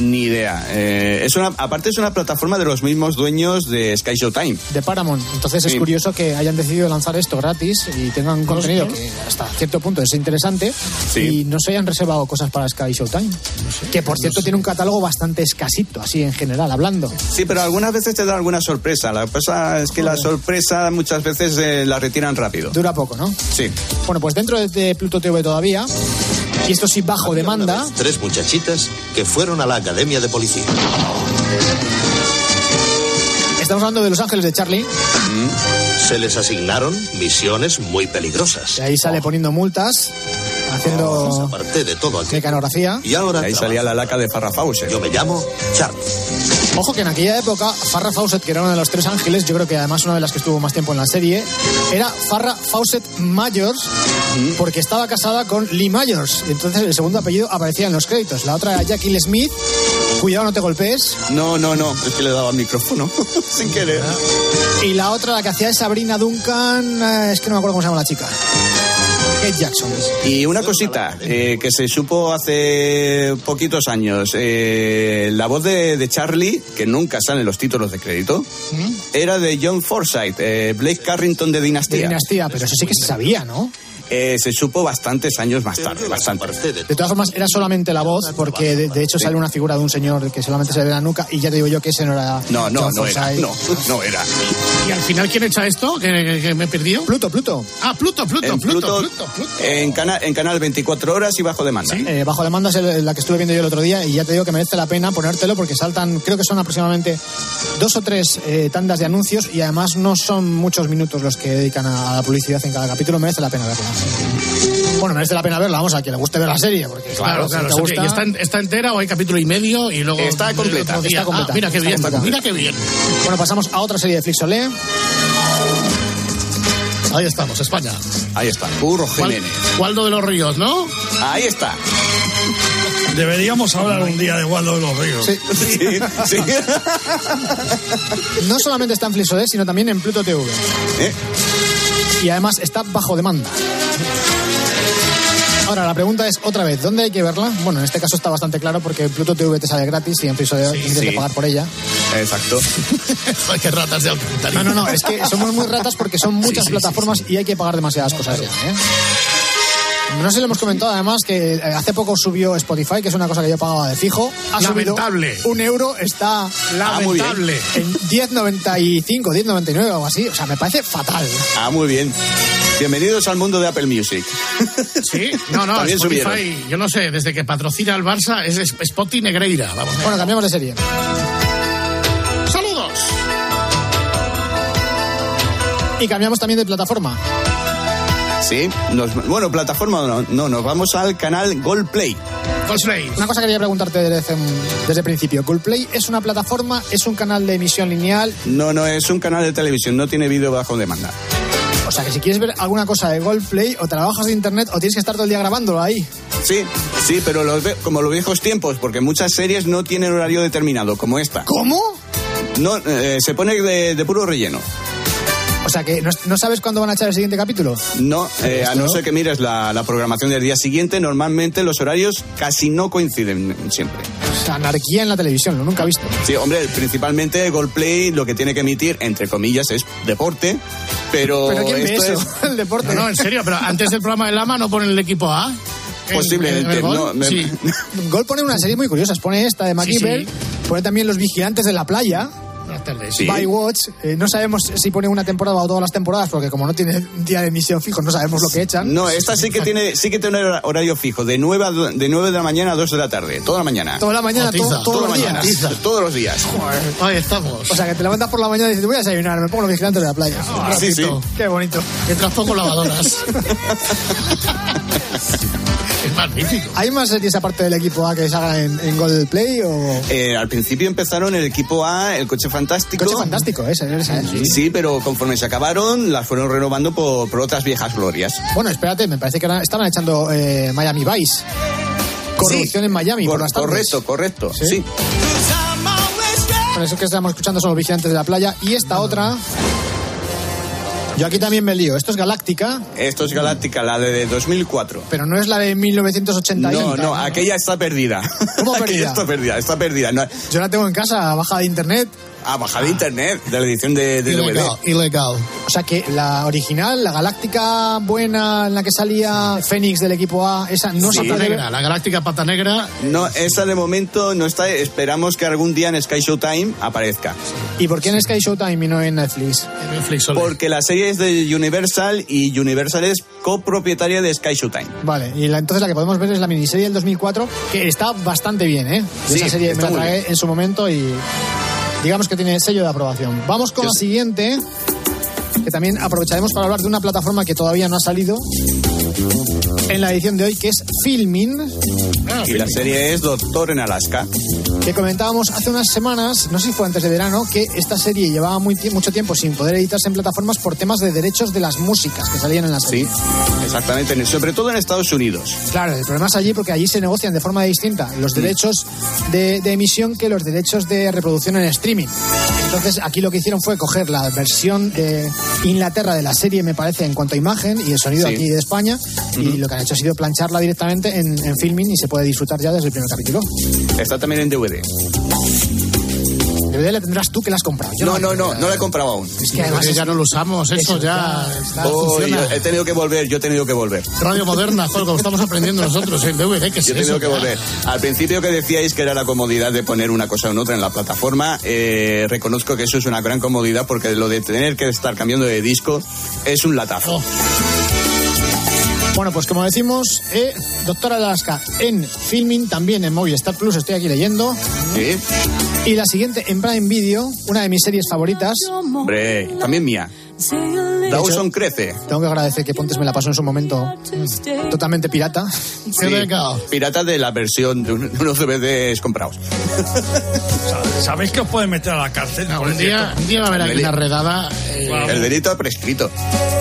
Ni idea. Eh, es una, aparte es una plataforma de los mismos dueños de Sky Showtime. de Paramount. Entonces es Sí. curioso que hayan decidido lanzar esto gratis y tengan contenido que hasta cierto punto es interesante Sí. y no se hayan reservado cosas para Sky Showtime. que por cierto tiene un catálogo bastante escasito, así en general, hablando. Sí, pero algunas veces te da alguna sorpresa. La cosa es que la sorpresa muchas veces eh, la retiran rápido. Dura poco, ¿no? Sí. Bueno, pues dentro de, de Pluto TV todavía, y esto sí bajo demanda, Tres muchachitas que fueron a la academia de policía. estamos hablando de Los Ángeles de Charlie, Se les asignaron misiones muy peligrosas. y ahí sale poniendo multas, haciendo Aparte de todo mecanografía. Y ahora Ahí salía la laca de Farrah Fawcett. yo me llamo Charlie. Ojo que en aquella época Farrah Fawcett, que era una de los tres ángeles, yo creo que además una de las que estuvo más tiempo en la serie, era Farrah Fawcett Mayors, porque estaba casada con Lee Mayors. Y entonces el segundo apellido aparecía en los créditos. La otra era Jackie Smith. Cuidado, no te golpees. No, no, no. Es que le daba el micrófono sin querer. Y la otra, la que hacía es Sabrina Duncan. eh, Es que no me acuerdo cómo se llama la chica. Kate Jackson. Y una cosita eh, que se supo hace poquitos años, eh, la voz de, de Charlie, que nunca sale en los títulos de crédito, era de John Forsythe, eh, Blake Carrington de De Dinastía. dinastía, pero eso sí que se sabía, ¿no? Eh, se supo bastantes años más tarde, bastante. De todas formas, era solamente la voz, porque de, de hecho sale una figura de un señor que solamente se le ve la nuca, y ya te digo yo que ese no era. No, no, John no era, no, no era. ¿Y al final quién echa esto? ¿Que, que- que me perdió? Pluto, Pluto. Ah, Pluto, Pluto, En Pluto, Pluto, Pluto, Pluto. En, cana- en canal 24 horas y bajo demanda. Eh, bajo demanda es el- la que estuve viendo yo el otro día y ya te digo que merece la pena ponértelo porque saltan, creo que son aproximadamente dos o tres eh, tandas de anuncios y además no son muchos minutos los que dedican a, a la publicidad en cada capítulo, merece la pena verla. Bueno, merece la pena verla, vamos, a quien le guste ver la serie, porque Claro, claro, claro. si te o sea que- gusta... ¿y está, está entera o hay capítulo y medio y luego Está completa, está completa, Ah, mira qué está bien, completa. mira qué bien. Bueno, pasamos a otra serie de Flixolé. Ahí estamos, España. Ahí está, Wal- Jiménez. Waldo de los Ríos, ¿no? Ahí está. Deberíamos hablar un día de Waldo de los Ríos. Sí. Sí, sí. No solamente está en Flixolé, sino también en Pluto TV. Eh, Y además está bajo demanda. Ahora, la pregunta es otra vez, ¿dónde hay que verla? Bueno, en este caso está bastante claro porque Pluto TV te sale gratis y en tienes sí. que pagar por ella. Exacto. Qué ratas de Alcántara. No, no, no, es que somos muy ratas porque son muchas sí, plataformas y hay que pagar demasiadas cosas ya, ¿eh? No sé si lo hemos comentado además que eh, hace poco subió Spotify, que es una cosa que yo pagaba de fijo. Ha Lamentable. subido un euro, está Lamentable. en 10.95, 10.99 o algo así. O sea, me parece fatal. Ah, muy bien. Bienvenidos al mundo de Apple Music. Sí, no, no, También Spotify, subieron. yo no sé, desde que patrocina al Barça es Spotty Negreira. Vamos. Bueno, cambiamos de serie. Saludos. Y cambiamos también de plataforma. Sí, nos- bueno, plataforma no, no, nos vamos al canal Gold Play. Cosplay. Una cosa que quería preguntarte desde, desde el principio. ¿Coolplay es una plataforma? ¿Es un canal de emisión lineal? No, no, es un canal de televisión, no tiene vídeo bajo demanda. O sea, que si quieres ver alguna cosa de Goldplay, o trabajas de internet o tienes que estar todo el día grabándolo ahí. Sí, sí, pero los ve- como los viejos tiempos, porque muchas series no tienen horario determinado, como esta. ¿Cómo? No, eh, se pone de, de puro relleno. O sea, que no, no sabes cuándo van a echar el siguiente capítulo. No, eh, a no ser que mires la, la programación del día siguiente, normalmente los horarios casi no coinciden siempre. O sea, anarquía en la televisión, lo nunca he visto. Sí, hombre, principalmente Goldplay lo que tiene que emitir, entre comillas, es deporte, pero, ¿Pero quién ve esto eso? es El deporte. No, no, en serio, pero antes del programa de Lama no ponen el equipo A. En- posiblemente. en gol. no, me- Sí. Gol pone una serie muy curiosa. Pone esta de MacGyver, Sí, pone también Los Vigilantes de la Playa, Buenas tardes. Sí. Bywatch. Eh, no sabemos si pone una temporada o todas las temporadas, porque como no tiene día de emisión fijo, no sabemos lo que echan. No, esta sí que tiene, sí que tiene hora- horario fijo, de 9, a de 9 de la mañana a 2 de la tarde, toda la mañana. Toda la mañana, todos Toda los la mañana, todos los días. Ahí estamos. O sea, que te levantas por la mañana y dices, voy a desayunar, me pongo los vigilantes de la playa. Ah, sí, sí. ratito. Qué bonito. Mientras pongo lavadoras. es magnífico. ¿Hay más series aparte del equipo A que se hagan en, en Gold Play o...? Eh, al principio empezaron el equipo A, el coche fantástico. Coche fantástico, ese, ese, ese. Sí, pero conforme se acabaron, las fueron renovando por, por otras viejas glorias. Bueno, espérate, me parece que ahora estaban echando eh, Miami Vice. Corrupción Sí. en Miami por Cor- las tardes. correcto, correcto. ¿Sí? Sí. Bueno, eso que estamos escuchando son los vigilantes de la playa. Y esta otra... Yo aquí también me lío. Esto es Galáctica, Esto es Galáctica, la de 2004. pero no es la de 1981. No, no, aquella está perdida. ¿Cómo Aquella perdida? está perdida, está perdida. No, Yo la tengo en casa, bajada de internet. A bajar de internet, de la edición de, de DVD. Ilegal, ilegal. O sea que la original, la Galáctica buena en la que salía Fénix del equipo A, esa no Sí. se puede ver. la galáctica pata negra. No, esa de momento no está. Esperamos que algún día en Sky Showtime aparezca. ¿Y por qué en Sky Showtime y no en Netflix? en Netflix solo. Porque la serie es de Universal y Universal es copropietaria de Sky Showtime. Vale, y la, entonces la que podemos ver es la miniserie del 2004, que está bastante bien, ¿eh? Sí, Esa serie me la tragué en su momento y digamos que tiene sello de aprobación. Vamos con Yo la sé. siguiente, que también aprovecharemos para hablar de una plataforma que todavía no ha salido en la edición de hoy, que es Filmin. Y la serie es Doctor en Alaska. Que comentábamos hace unas semanas, no sé si fue antes de verano, que esta serie llevaba muy mucho tiempo sin poder editarse en plataformas por temas de derechos de las músicas que salían en la serie. Sí, exactamente, sobre todo en Estados Unidos. Claro, el problema es allí porque allí se negocian de forma distinta los derechos de, de emisión que los derechos de reproducción en streaming. Entonces aquí lo que hicieron fue coger la versión de Inglaterra de la serie, me parece, en cuanto a imagen y el sonido Sí. aquí de España, y lo que han hecho ha sido plancharla directamente en, en filming y se puede disfrutar ya desde el primer capítulo. Está también en DVD. DVD la tendrás tú que la has comprado. Yo No, no, no, no la he comprado aún. Es que además ya no lo usamos, eso, ya, está, Oh, he tenido que volver, yo he tenido que volver. Radio moderna, como estamos aprendiendo nosotros en DVD, que es Yo he tenido eso, que ya? volver. Al principio que decíais que era la comodidad de poner una cosa en otra en la plataforma, eh, reconozco que eso es una gran comodidad porque lo de tener que estar cambiando de disco es un latazo. Bueno, pues como decimos, eh, Doctora Alaska en filming, también en Movistar Plus, estoy aquí leyendo. Sí, Y la siguiente en Prime Video, una de mis series favoritas. hombre, también mía. Dawson crece. Tengo que agradecer que Pontes me la pasó en su momento mm, totalmente pirata. Sí, pirata de la versión de un- de unos DVDs comprados. ¿Sabéis que os pueden meter a la cárcel? por Un día, un día va a haber aquí una redada. eh, El delito prescrito.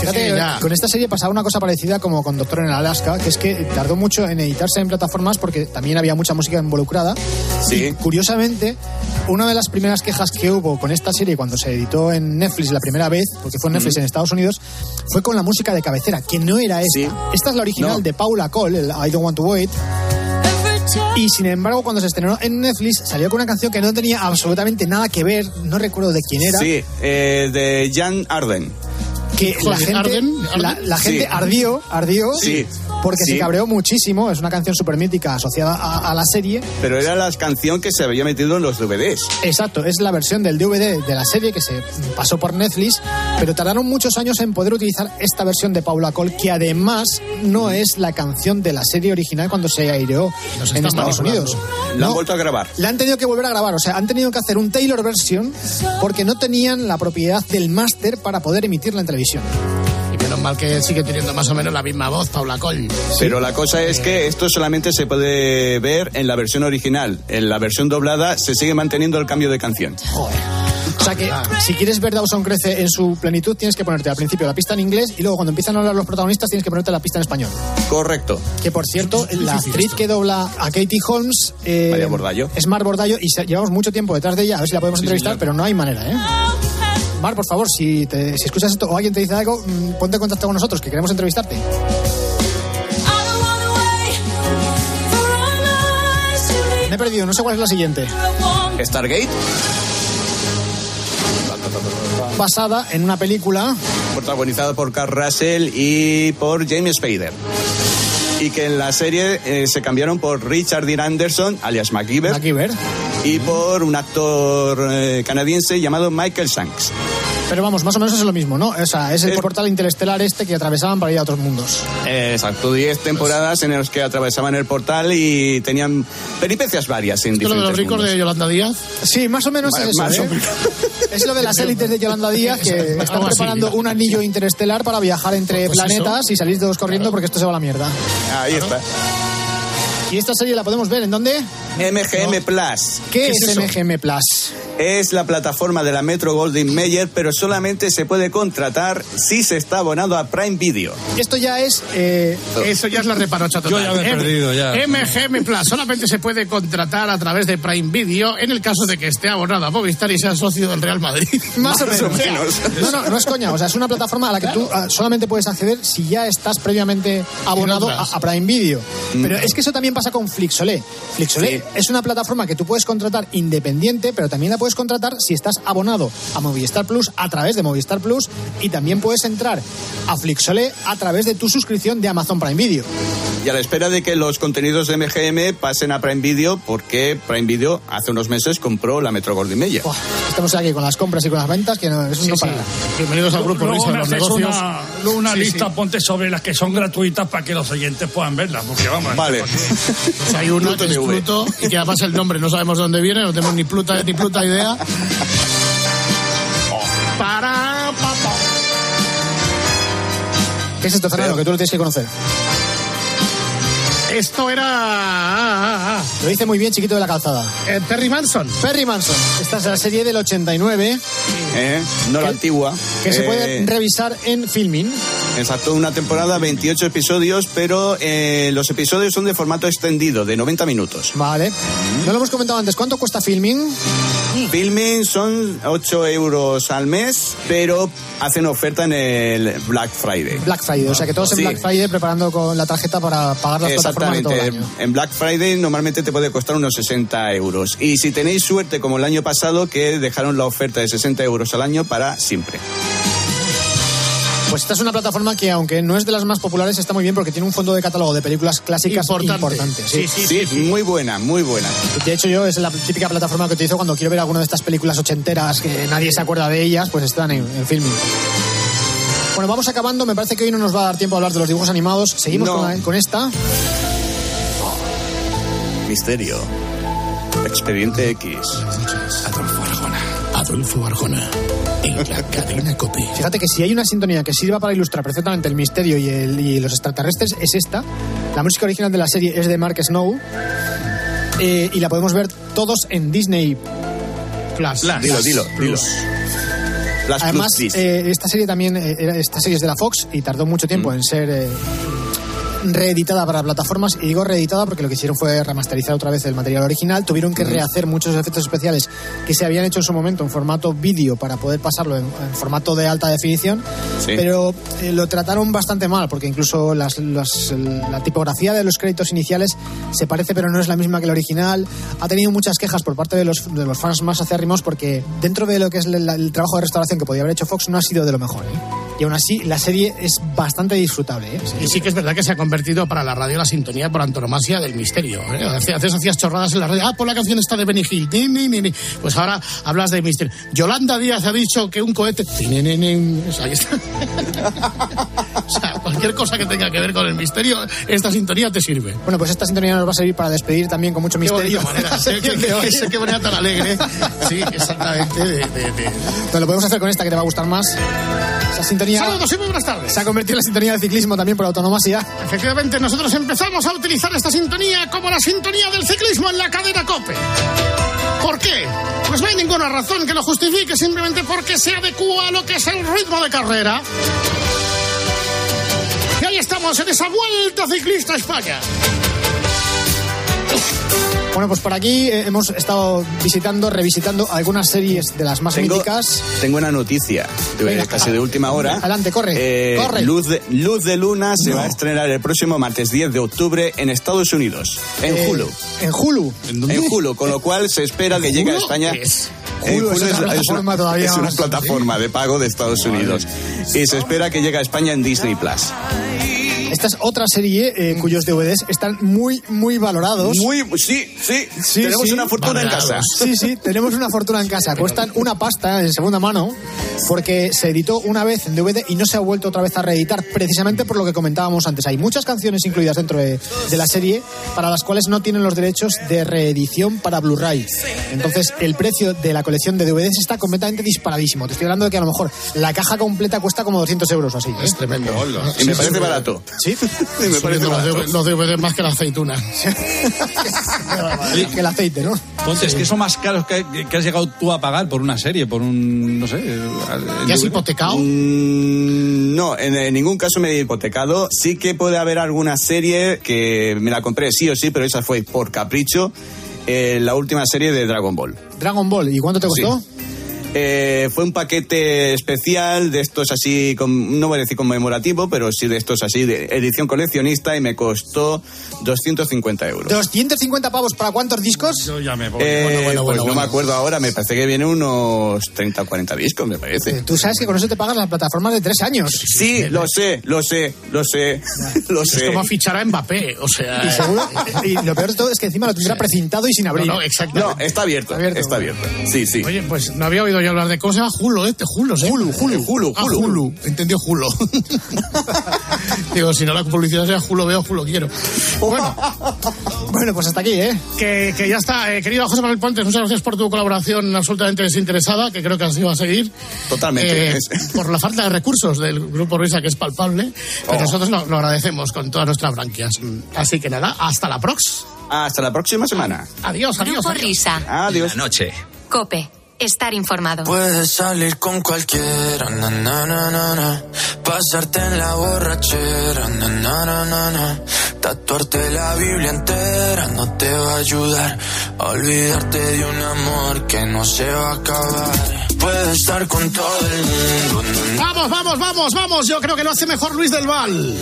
Fíjate, Sí, con esta serie pasaba una cosa parecida como con Doctor en Alaska, que es que tardó mucho en editarse en plataformas porque también había mucha música involucrada. Sí. Y curiosamente, una de las primeras quejas que hubo con esta serie cuando se editó en Netflix la primera vez, porque fue en Netflix en Estados Unidos, fue con la música de cabecera, que no era esta. Sí. Esta es la original No. de Paula Cole, el I Don't Want to Wait. Y sin embargo, cuando se estrenó en Netflix, salió con una canción que no tenía absolutamente nada que ver, no recuerdo de quién era. Sí, eh, de Jan Arden. que la gente, ¿Arden? la, ¿Arden? la gente Sí. ardió, ardió, Sí. Porque Sí. se cabreó muchísimo. Es una canción súper mítica asociada a, a la serie. Pero era la canción que se había metido en los DVDs. Exacto, es la versión del DVD de la serie que se pasó por Netflix, pero tardaron muchos años en poder utilizar esta versión de Paula Cole, que además no es la canción de la serie original cuando se aireó Nos en Estados. Unidos. La han No, vuelto a grabar. la han tenido que volver a grabar, o sea, han tenido que hacer un Taylor version porque no tenían la propiedad del máster para poder emitirla en televisión. Mal que sigue teniendo más o menos la misma voz, Paula Cole. Pero la cosa es que esto solamente se puede ver en la versión original. En la versión doblada se sigue manteniendo el cambio de canción. O sea que si quieres ver Dawson crece en su plenitud, tienes que ponerte al principio la pista en inglés y luego cuando empiezan a hablar los protagonistas tienes que ponerte la pista en español. Correcto. Que por cierto, la actriz que dobla a Katie Holmes eh, María Bordallo. es Mar Bordallo y se- llevamos mucho tiempo detrás de ella, a ver si la podemos entrevistar, pero no hay manera, ¿eh? Mar, por favor, si, te- si escuchas esto o alguien te dice algo, mm, ponte en contacto con nosotros, que queremos entrevistarte. Me he perdido, no sé cuál es la siguiente. Stargate, Basada en una película protagonizada por Carl Russell y por James Spader. Y que en la serie eh, se cambiaron por Richard Dean Anderson, alias MacGyver, MacGyver. y por un actor eh, canadiense llamado Michael Shanks. Pero vamos, más o menos es lo mismo, ¿no? O sea, es el Es- portal interestelar este que atravesaban para ir a otros mundos. Exacto, 10 temporadas en las que atravesaban el portal y tenían peripecias varias en ¿Esto es lo de los ricos mundos. de Yolanda Díaz? Sí, más o menos es eso, más ¿eh? o menos. Es lo de las élites de Yolanda Díaz que están así, preparando mira. un anillo interestelar para viajar entre Pues eso. planetas y salir todos corriendo porque esto se va a la mierda. Ahí está. ¿Y esta serie la podemos ver en dónde? MGM Plus. ¿Qué, es, es eso? MGM Plus? Es la plataforma de la Metro Goldwyn Mayer, pero solamente se puede contratar si se está abonado a Prime Video. Esto ya es... eh, Eso ya es la reparocha total. Yo ya me he M- perdido, ya. MGM Plus solamente se puede contratar a través de Prime Video en el caso de que esté abonado a Movistar y sea socio del Real Madrid. más o Más o menos. menos. No, no, no es coña. O sea, es una plataforma a la que tú ah, solamente puedes acceder si ya estás previamente abonado a, Prime Video. Pero es que eso también pasa con Flixolé. Flixolé Sí. es una plataforma que tú puedes contratar independiente, pero también la puedes contratar si estás abonado a Movistar Plus a través de Movistar Plus y también puedes entrar a Flixolé a través de tu suscripción de Amazon Prime Video. Y a la espera de que los contenidos de MGM pasen a Prime Video, porque Prime Video hace unos meses compró la Metro Mayer. Buah, estamos aquí con las compras y con las ventas que no, eso no para. Bienvenidos al grupo Luego me los haces negocios. una, una Sí, lista, sí. ponte sobre las que son gratuitas para que los oyentes puedan verlas, porque vamos. Vale. Pues hay Pluto que es. Pluto y que además el nombre no sabemos de dónde viene, no tenemos ni pluta, ni pluta idea. Para, pa, pa. ¿Qué es esto, Fernando? Que tú lo tienes que conocer. Esto era. Lo dice muy bien, chiquito de la calzada. Eh, Perry Manson. Perry Manson. Esta es la serie del 89 ¿Eh? No la antigua. que se Eh, puede revisar en Filmin. Exacto, una temporada, 28 episodios, pero eh, los episodios son de formato extendido, de 90 minutos. Vale. No lo hemos comentado antes. ¿Cuánto cuesta Filmin? Filming son 8 euros al mes, pero hacen oferta en el Black Friday. Black Friday. O sea que todos en Sí. Black Friday preparando con la tarjeta para pagar las plataformas de todo el año. En Black Friday normalmente te puede costar unos 60 euros. Y si tenéis suerte, como el año pasado, que dejaron la oferta de 60 euros al año para siempre. Pues esta es una plataforma que, aunque no es de las más populares, está muy bien porque tiene un fondo de catálogo de películas clásicas Importante. importantes. Sí. Sí, muy buena, muy buena. De hecho, yo es la típica plataforma que utilizo cuando quiero ver alguna de estas películas ochenteras que nadie se acuerda de ellas, pues están en, en Filmin. Bueno, vamos acabando. Me parece que hoy no nos va a dar tiempo a hablar de los dibujos animados. Seguimos No. con, la- con esta. Misterio. Expediente X. Adolfo Arjona. En la cadena Cope. Fíjate que si hay una sintonía que sirva para ilustrar perfectamente el misterio y, el- y los extraterrestres, es esta. La música original de la serie es de Mark Snow. eh, y la podemos ver todos en Disney Plus. Dilo, dilo, dilo. Además, Plus Dis. eh, esta serie también, eh, esta serie es de la Fox y tardó mucho tiempo Mm. en ser eh, reeditada para plataformas. Y digo reeditada porque lo que hicieron fue remasterizar otra vez el material original. Tuvieron que rehacer muchos efectos especiales que se habían hecho en su momento en formato vídeo para poder pasarlo en, en formato de alta definición. Sí. Pero eh, lo trataron bastante mal porque incluso las- las- la tipografía de los créditos iniciales se parece pero no es la misma que la original. Ha tenido muchas quejas por parte de los, de los fans más acérrimos porque dentro de lo que es el, el trabajo de restauración que podía haber hecho Fox no ha sido de lo mejor. ¿eh? Y aún así la serie es bastante disfrutable. ¿eh? Y sí que es verdad que se ha convertido para la radio la sintonía por antonomasia del misterio. ¿eh? Antes hacías chorradas en la radio. Ah, pues la canción está de Benny Hill. Ni, ni, ni, ni. Pues ahora hablas de misterio. Yolanda Díaz ha dicho que un cohete. Ni, ni. Pues ahí está. o sea, cualquier cosa que tenga que ver con el misterio, esta sintonía te sirve. Bueno, pues esta sintonía nos va a servir para despedir también con mucho Qué misterio. manera. Sé qué manera tan alegre. Sí, exactamente. De, de- de- Pero lo podemos hacer con esta que te va a gustar más. Esa sintonía Saludos y muy buenas tardes. se ha convertido en la sintonía del ciclismo también por autonomasia. Efectivamente, nosotros empezamos a utilizar esta sintonía como la sintonía del ciclismo en la cadena COPE. ¿Por qué? Pues no hay ninguna razón que lo justifique, simplemente porque se adecua a lo que es el ritmo de carrera. Y ahí estamos en esa vuelta ciclista a España. Bueno, pues por aquí eh, hemos estado visitando, revisitando algunas series de las más Tengo, míticas. tengo una noticia, de- Venga, casi de última hora. Adelante, corre, Eh, corre. Luz, de, Luz de Luna se va a estrenar el próximo martes 10 de octubre en Estados Unidos, en Eh, Hulu. En Hulu. En Hulu, con lo cual se espera que llegue a ¿Hulu España. es? Eh, Hulu es todavía es una más- plataforma de pago de Estados Unidos. Y se espera que llegue a España en Disney Plus. Esta es otra serie eh, cuyos DVDs están muy, muy valorados. Muy, sí, sí, Sí, tenemos sí. una fortuna en casa. Sí, sí, tenemos una fortuna en casa. Cuestan una pasta en segunda mano porque se editó una vez en DVD y no se ha vuelto otra vez a reeditar, precisamente por lo que comentábamos antes. Hay muchas canciones incluidas dentro de, de la serie para las cuales no tienen los derechos de reedición para Blu-ray. Entonces, el precio de la colección de DVDs está completamente disparadísimo. Te estoy hablando de que a lo mejor la caja completa cuesta como 200 euros o así. ¿eh? Es tremendo. Y me parece barato. Sí, me parece los. DVD los DVD más que la aceituna. que el aceite, ¿no? Ponte, es que eso más caro que, que has llegado tú a pagar por una serie, por un, no sé... el ¿Ya has hipotecado? Mm, no, en, en ningún caso me he hipotecado. Sí que puede haber alguna serie que me la compré sí o sí, pero esa fue por capricho. eh, la última serie de Dragon Ball. Dragon Ball, ¿y cuánto te costó? Eh, fue un paquete especial de estos así, con- no voy a decir conmemorativo, pero sí de estos así, de edición coleccionista y me costó 250 euros. 250 pavos para cuántos discos? Yo ya me voy. Eh, Bueno, bueno, pues bueno, no bueno. me acuerdo ahora, me parece que viene unos 30 o 40 discos, me parece. Eh, Tú sabes que con eso te pagas las plataformas de tres años. Sí, lo sé, lo sé, lo sé, lo Es sé. como fichar a Mbappé. O sea. Y, seguro- y lo peor de todo es que encima lo tendrá precintado y sin abrir. No, no, exactamente. No, está abierto, Abierto, está abierto. Sí, sí. Oye, pues no había oído oído hablar de. ¿Cómo se llama? Julo, este, Julo, ¿eh? Hulu, Hulu, Hulu, Ah, Hulu. Hulu. Entendió Julo. Digo, si no la publicidad sea Julo veo, Julo quiero. Bueno, Bueno, pues hasta aquí, ¿eh? que, que ya está. Eh, querido José Manuel Pontes, muchas gracias por tu colaboración absolutamente desinteresada, que creo que así va a seguir. Totalmente. Eh, por la falta de recursos del Grupo Risa, que es palpable. Pero Oh. nosotros lo, lo agradecemos con todas nuestras branquias. Así que nada, hasta la próxima. Hasta la próxima semana. Adiós, adiós. Grupo adiós. Risa. Adiós. La noche. Cope. Estar informado. Puedes salir con cualquiera, na, na, na, na, na. pasarte en la borrachera, na, na, na, na, na. tatuarte la Biblia entera no te va a ayudar a olvidarte de un amor que no se va a acabar. Puedes estar con todo el mundo, na, na, Vamos, vamos, vamos, vamos. Yo creo que lo hace mejor Luis del Val.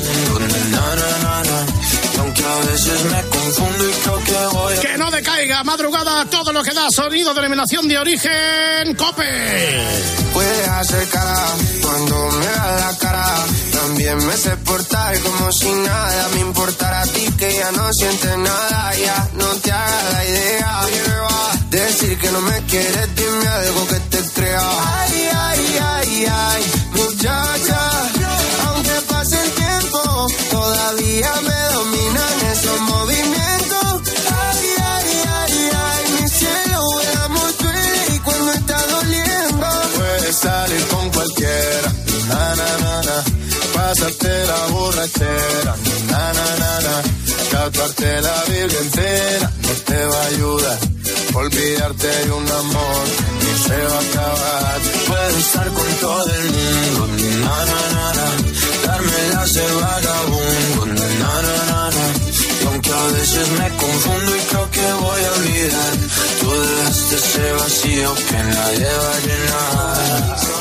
A veces me confundo y creo que voy a... Que no decaiga, madrugada, todo lo que da sonido de eliminación de origen, Cope. Puedes hacer cara cuando me da la cara. También me sé portar como si nada me importara a ti que ya no sientes nada. Ya no te hagas la idea. Decir que no me quieres, dime algo que te crea. Ay, Pásate la borrachera, na na na na. Tatuarte la Biblia entera no te va a ayudar. Olvidarte de un amor que no se va a acabar. Puedo estar con todo el mundo, na, na, na, na. darme las de vagabundo, na, na, na, na. y aunque a veces me confundo y creo que voy a olvidar, tú dejaste ese vacío que nadie va a llenar.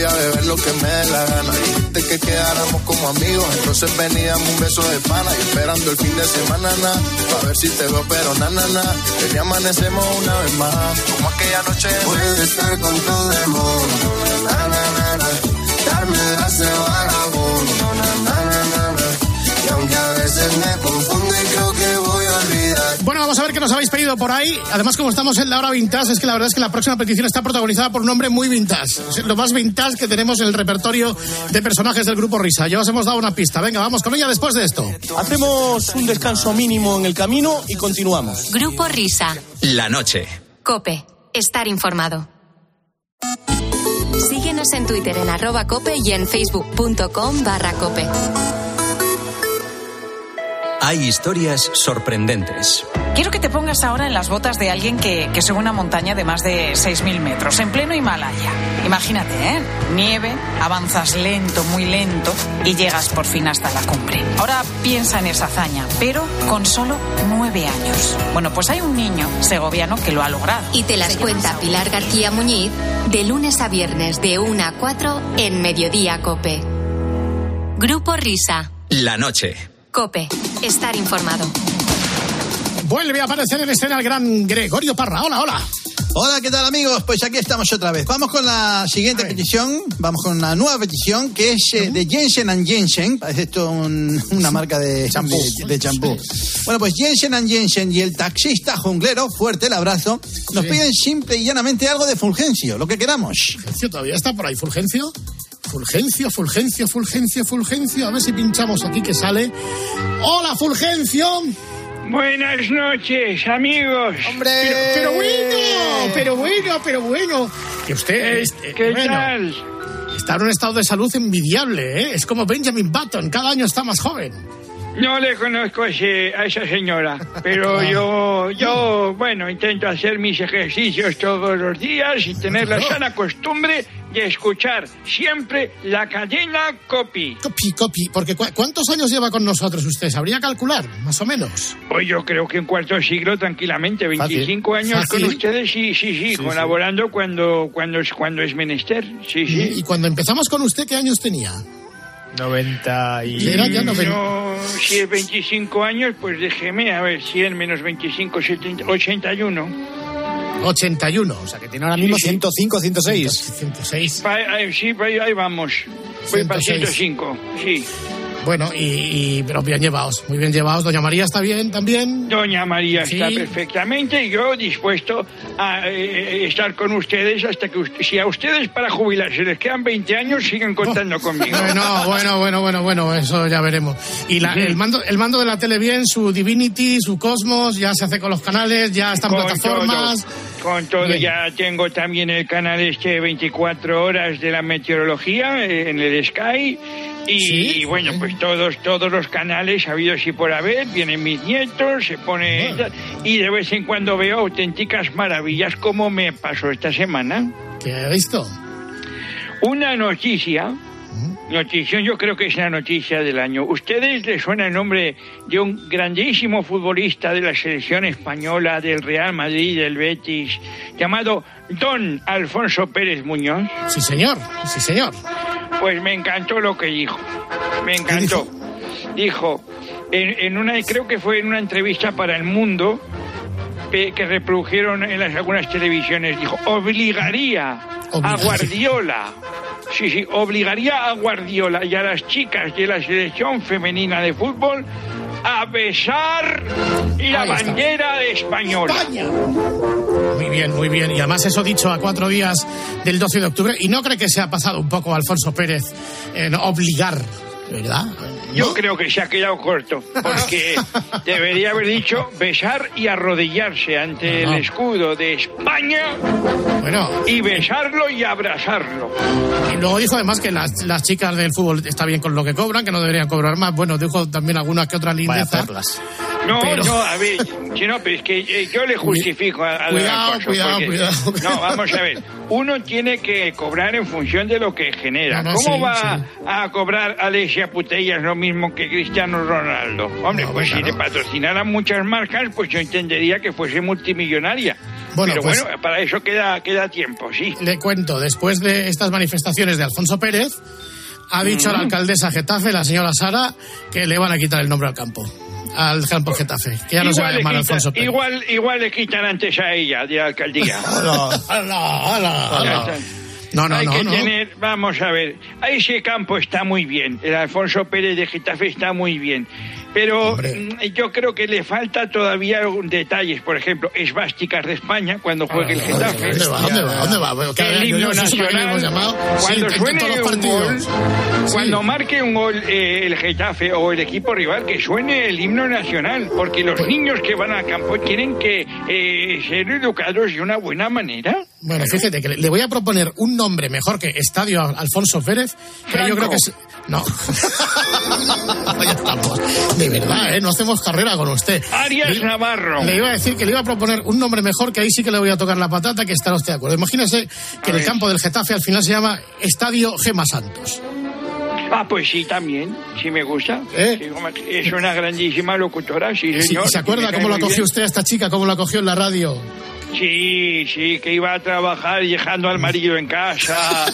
Voy a beber lo que me dé la gana. Dijiste que quedáramos como amigos, entonces veníamos un beso de pana y esperando el fin de semana, na, pa' ver si te veo, pero na, na, na, que ya amanecemos una vez más, como aquella noche. Puedes estar con todo el mundo, na, na, na, na. darme las de vagabundo, na, na, na, na. y aunque a veces me confundo y creo Bueno, vamos a ver qué nos habéis pedido por ahí. Además, como estamos en la hora vintage, es que la verdad es que la próxima petición está protagonizada por un hombre muy vintage. Es lo más vintage que tenemos en el repertorio de personajes del grupo Risa. Ya os hemos dado una pista. Venga, vamos con ella después de esto. Hacemos un descanso mínimo en el camino y continuamos. Grupo Risa. La noche. Cope. Estar informado. Síguenos en Twitter en arroba cope y en facebook.com barra cope. Hay historias sorprendentes. Quiero que te pongas ahora en las botas de alguien que, que sube una montaña de más de 6.000 metros, en pleno Himalaya. Imagínate, ¿eh? Nieve, avanzas lento, muy lento, y llegas por fin hasta la cumbre. Ahora piensa en esa hazaña, pero con solo nueve años. Bueno, pues hay un niño segoviano que lo ha logrado. Y te las cuenta Pilar García Muñiz de lunes a viernes de 1 a 4 en Mediodía Cope. Grupo Risa. La noche. Cope. Estar informado. Vuelve a aparecer en escena el gran Gregorio Parra. Hola, hola. Hola, ¿qué tal amigos? Pues aquí estamos otra vez. Vamos con la siguiente petición, vamos con una nueva petición que es eh, de Jensen Jensen. Parece esto un- una marca de champú. De, de champú. Bueno, pues Jensen Jensen y el taxista junglero, fuerte el abrazo, nos piden simple y llanamente algo de Fulgencio, lo que queramos. Fulgencio todavía está por ahí, Fulgencio. Fulgencio, Fulgencio, Fulgencio, Fulgencio. A ver si pinchamos aquí que sale. ¡Hola, Fulgencio! Buenas noches, amigos. ¡Hombre! Pero, pero bueno, pero bueno, pero bueno. Que usted. Eh, este, ¿qué bueno, tal? Está en un estado de salud envidiable, ¿eh? Es como Benjamin Button, cada año está más joven. No le conozco a, ese- a esa señora, pero yo, yo, bueno, intento hacer mis ejercicios todos los días y tener la sana costumbre de escuchar siempre la cadena Copi. Copi, copi, porque ¿cu- ¿cuántos años lleva con nosotros usted? ¿Sabría calcular, más o menos? Pues yo creo que en cuarto siglo tranquilamente, 25 años Fácil. con ustedes, sí, sí, sí, colaborando cuando cuando es cuando es menester, sí, sí. Y cuando empezamos con usted, ¿qué años tenía? 90 y... Era ya noven- No, si es 25 años, pues déjeme, a ver, 100 menos 25, 70, 81. 81, o sea que tiene ahora mismo 105, 106. 106. Pa- ahí- sí, pa- ahí vamos. Voy para 106. 105, sí. Bueno, y, y- pero bien llevados, muy bien llevados. Doña María está bien también. Doña María Sí. está perfectamente y yo dispuesto a eh, estar con ustedes hasta que usted- si a ustedes para jubilarse les quedan 20 años, siguen contando conmigo. Bueno, bueno, bueno, bueno, bueno, eso ya veremos. Y la- Sí. el, mando, el mando de la tele bien, su Divinity, su Cosmos, ya se hace con los canales, ya están Con plataformas. todo, con todo, Bien. ya tengo también el canal este 24 horas de la meteorología eh, en el Sky. Y, bueno, pues todos todos los canales habidos y por haber, vienen mis nietos, se pone... Y de vez en cuando veo auténticas maravillas como me pasó esta semana. ¿Qué ha visto? Una noticia, noticia, yo creo que es la noticia del año. ¿Ustedes les suena el nombre de un grandísimo futbolista de la selección española, del Real Madrid, del Betis, llamado Don Alfonso Pérez Muñoz? Sí, señor, sí, señor. Pues me encantó lo que dijo. Me encantó. Dijo, en, en una, creo que fue en una entrevista para El Mundo, que reprodujeron en las algunas televisiones, dijo, obligaría a. Guardiola. Sí, sí, obligaría a Guardiola y a las chicas de la selección femenina de fútbol a besar la bandera española. Muy bien, muy bien. Y además eso dicho a cuatro días del 12 de octubre. ¿Y no cree que se ha pasado un poco Alfonso Pérez en obligar, verdad? Yo creo que se ha quedado corto, porque debería haber dicho besar y arrodillarse ante el escudo de España Bueno, y besarlo y abrazarlo. y luego dijo además que las, las chicas del fútbol está bien con lo que cobran, que no deberían cobrar más. Bueno, dijo también alguna que otra lindeza. No, Pero- no, a ver, si no, pero es que eh, yo le justifico a, a Cuidado, Alfonso, cuidado, porque- cuidado. No, vamos a ver, uno tiene que cobrar en función de lo que genera. No, no, ¿Cómo sí, va sí. a cobrar Alessia Putellas lo mismo que Cristiano Ronaldo? Hombre, pues si le patrocinaran muchas marcas, pues yo entendería que fuese multimillonaria. Bueno, pero pues- bueno, para eso queda, queda tiempo, sí. Le cuento, después de estas manifestaciones de Alfonso Pérez, ha dicho a la Mm. alcaldesa Getafe, la señora Sara, que le van a quitar el nombre al campo. Al campo Getafe, que ya no se va a llamar Alfonso Pérez. igual, igual le quitan antes a ella de alcaldía. Hala, hala, hala. No, no, Hay no, que no. tener, vamos a ver, a ese campo está muy bien, el Alfonso Pérez de Getafe está muy bien, pero mm, yo creo que le falta todavía detalles, por ejemplo, esvásticas de España cuando juegue el Getafe. ¿Dónde va? ¿Dónde va? ¿Dónde va? Bueno, El himno no nacional, llamado. Sí, cuando en suene un gol, partidos. cuando marque un gol eh, el Getafe o el equipo rival, que suene el himno nacional, porque Pues los niños que van al campo tienen que eh, ser educados de una buena manera. Bueno, fíjate que le- voy a proponer un nombre mejor que Estadio Alfonso Pérez, que yo Franco. creo que es... No. ya estamos. De verdad, ¿eh? No hacemos carrera con usted. Arias Le- Navarro. Le iba a decir que le iba a proponer un nombre mejor, que ahí sí que le voy a tocar la patata, que estará usted de acuerdo. Imagínese que el ver. campo del Getafe al final se llama Estadio Gema Santos. Ah, pues sí, también, sí me gusta. Como- es una grandísima locutora, sí, señor. ¿y ¿Se acuerda cómo la cogió bien. usted a esta chica? ¿Cómo la cogió en la radio? Sí, sí, que iba a trabajar dejando al marido en casa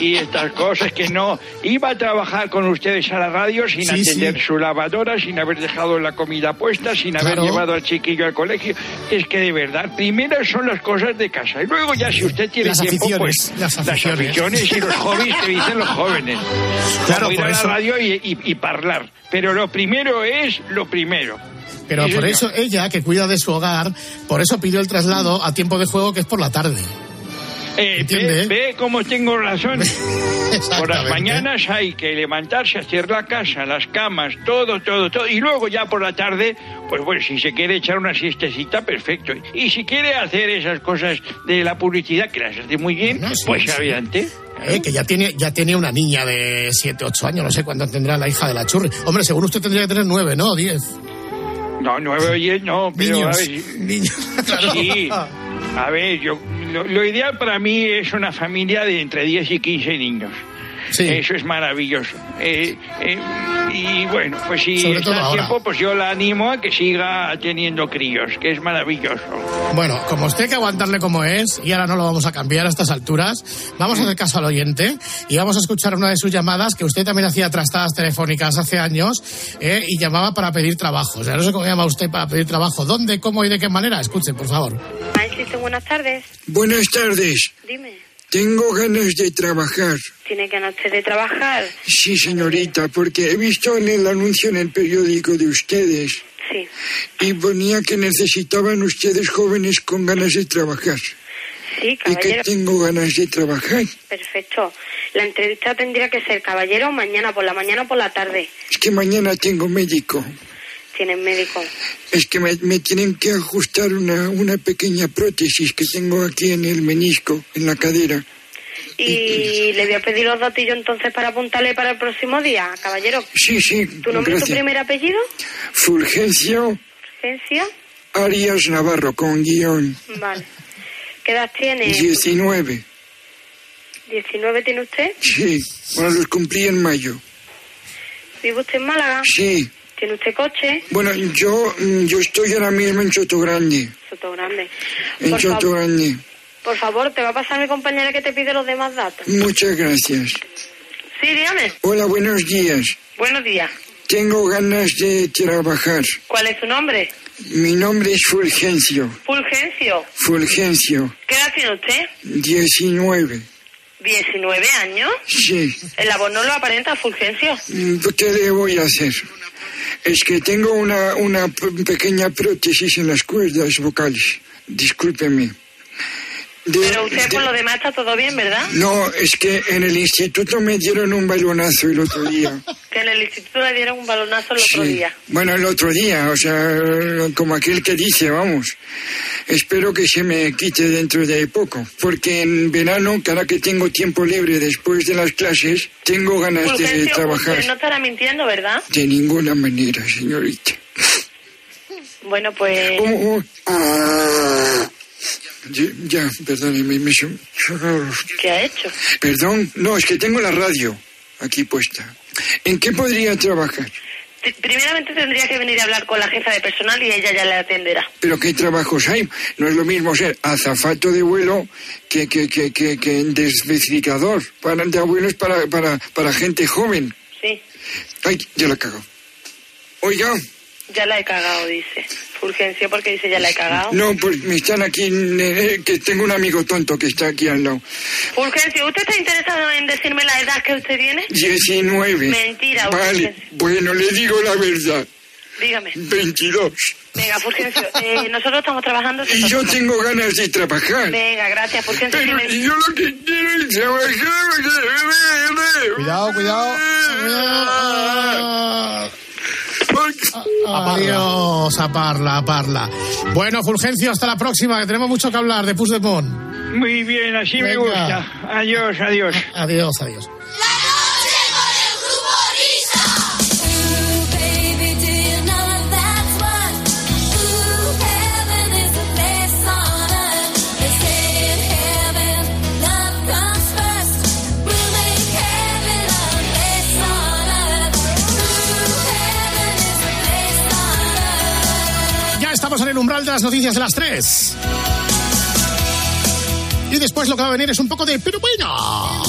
y estas cosas que no. Iba a trabajar con ustedes a la radio sin Sí, atender sí. su lavadora, sin haber dejado la comida puesta, sin haber Claro. llevado al chiquillo al colegio. Es que de verdad, primero son las cosas de casa y luego ya si usted tiene Las tiempo, pues las aficiones. aficiones y los hobbies que dicen los jóvenes. Claro, Como ir por a la eso- radio y, y, y hablar. Pero lo primero es lo primero. Pero por eso ella, que cuida de su hogar, por eso pidió el traslado a tiempo de juego, que es por la tarde. Eh, ve, ve cómo tengo razón. Por las mañanas hay que levantarse, hacer la casa, las camas, todo, todo, todo. Y luego ya por la tarde, pues bueno, si se quiere echar una siestecita, perfecto. Y si quiere hacer esas cosas de la publicidad, que las hace muy bien, sí, pues sí. adelante. Eh, que ya tiene, ya tiene una niña de 7, 8 años, no sé cuánto tendrá la hija de la churri. Hombre, según usted tendría que tener 9, ¿no? 10. No, nueve o diez no, pero Niños, a ver. niños, claro. Sí. A ver, yo lo, lo ideal para mí es una familia de entre 10 y 15 niños. Eso es maravilloso. Eh, eh, y bueno, pues si Sobre todo ahora. tiempo, pues yo la animo a que siga teniendo críos, que es maravilloso. Bueno, como usted hay que aguantarle como es, y ahora no lo vamos a cambiar a estas alturas, vamos a hacer caso al oyente y vamos a escuchar una de sus llamadas, que usted también hacía trastadas telefónicas hace años eh, y llamaba para pedir trabajo. O sea, no sé cómo llama usted para pedir trabajo. ¿Dónde, cómo y de qué manera? Escuchen, por favor. Maestro, buenas tardes. Buenas tardes. Dime, Tengo ganas de trabajar. ¿tiene ganas usted de trabajar? Sí, señorita, porque he visto en el anuncio en el periódico de ustedes Sí. y ponía que necesitaban ustedes jóvenes con ganas de trabajar. Sí, Y que caballero. tengo ganas de trabajar. Perfecto. La entrevista tendría que ser caballero mañana por la mañana o por la tarde. Es que mañana tengo médico. Tienen médico. Es que me, me tienen que ajustar una, una pequeña prótesis que tengo aquí en el menisco, en la cadera. Y le voy a pedir los datillos entonces para apuntarle para el próximo día, caballero. Sí, sí, ¿Tu nombre y tu gracias. primer apellido? Fulgencio Urgencia. Arias Navarro, con guion. Vale. ¿Qué edad tiene? 19. 19 tiene usted. Sí, bueno, los cumplí en mayo. ¿Vive usted en Málaga? Sí. ¿Tiene usted coche? Bueno, yo, mm, yo estoy ahora mismo en Soto Grande. Soto Grande. En Por, favor, Grande. por favor, te va a pasar mi compañera que te pide los demás datos. Muchas gracias. Sí, dígame. Hola, buenos días. Buenos días. Tengo ganas de trabajar. ¿Cuál es su nombre? Mi nombre es Fulgencio. Fulgencio. Fulgencio. ¿Qué edad tiene usted? 19. 19 años. Sí. El la voz no lo aparenta, Fulgencio. Mm, ¿Qué le voy a hacer? Es que tengo una, una pequeña prótesis en las cuerdas vocales. Discúlpeme. De- Pero usted de- por lo demás está todo bien, ¿verdad? No, es que en el instituto me dieron un balonazo el otro día. Que en el instituto le dieron un balonazo el otro día. Bueno, el otro día, o sea, como aquel que dice, vamos. Espero que se me quite dentro de poco, porque en verano, cada que tengo tiempo libre después de las clases, tengo ganas de trabajar. usted no estará mintiendo, ¿verdad? De ninguna manera, señorita. Bueno, pues... Oh, oh. Ah. Ya, ya, perdóneme, me ¿Qué ha hecho? Perdón, no, es que tengo la radio aquí puesta. ¿En qué podría trabajar? Primeramente tendría que venir a hablar con la jefa de personal y ella ya le atenderá. ¿Pero qué trabajos hay? No es lo mismo ser azafato de vuelo que, que, que, que, que para, de abuelos para, para, para gente joven. Sí, Ay, ya la cago. Oiga, ya la he cagado, dice. Fulgencio, porque dice ya la he cagado. no, pues me están aquí, eh, que tengo un amigo tonto que está aquí al lado. Fulgencio, ¿usted está interesado en decirme la edad que usted tiene? 19. Mentira, Vale, Fulgencio. bueno, le digo la verdad. Dígame. 22. Venga, Fulgencio, eh, nosotros estamos trabajando... Y yo tengo ganas de trabajar. Venga, gracias, Fulgencio. Pero me- yo lo que quiero es trabajar. Cuidado, cuidado. Adiós, a parla, a parla. Bueno, Fulgencio, hasta la próxima, que tenemos mucho que hablar de Puigdemont. Muy bien, así me gusta. Adiós, adiós. Adiós, adiós. Umbral de las noticias de las 3. Y después lo que va a venir es un poco de pero bueno.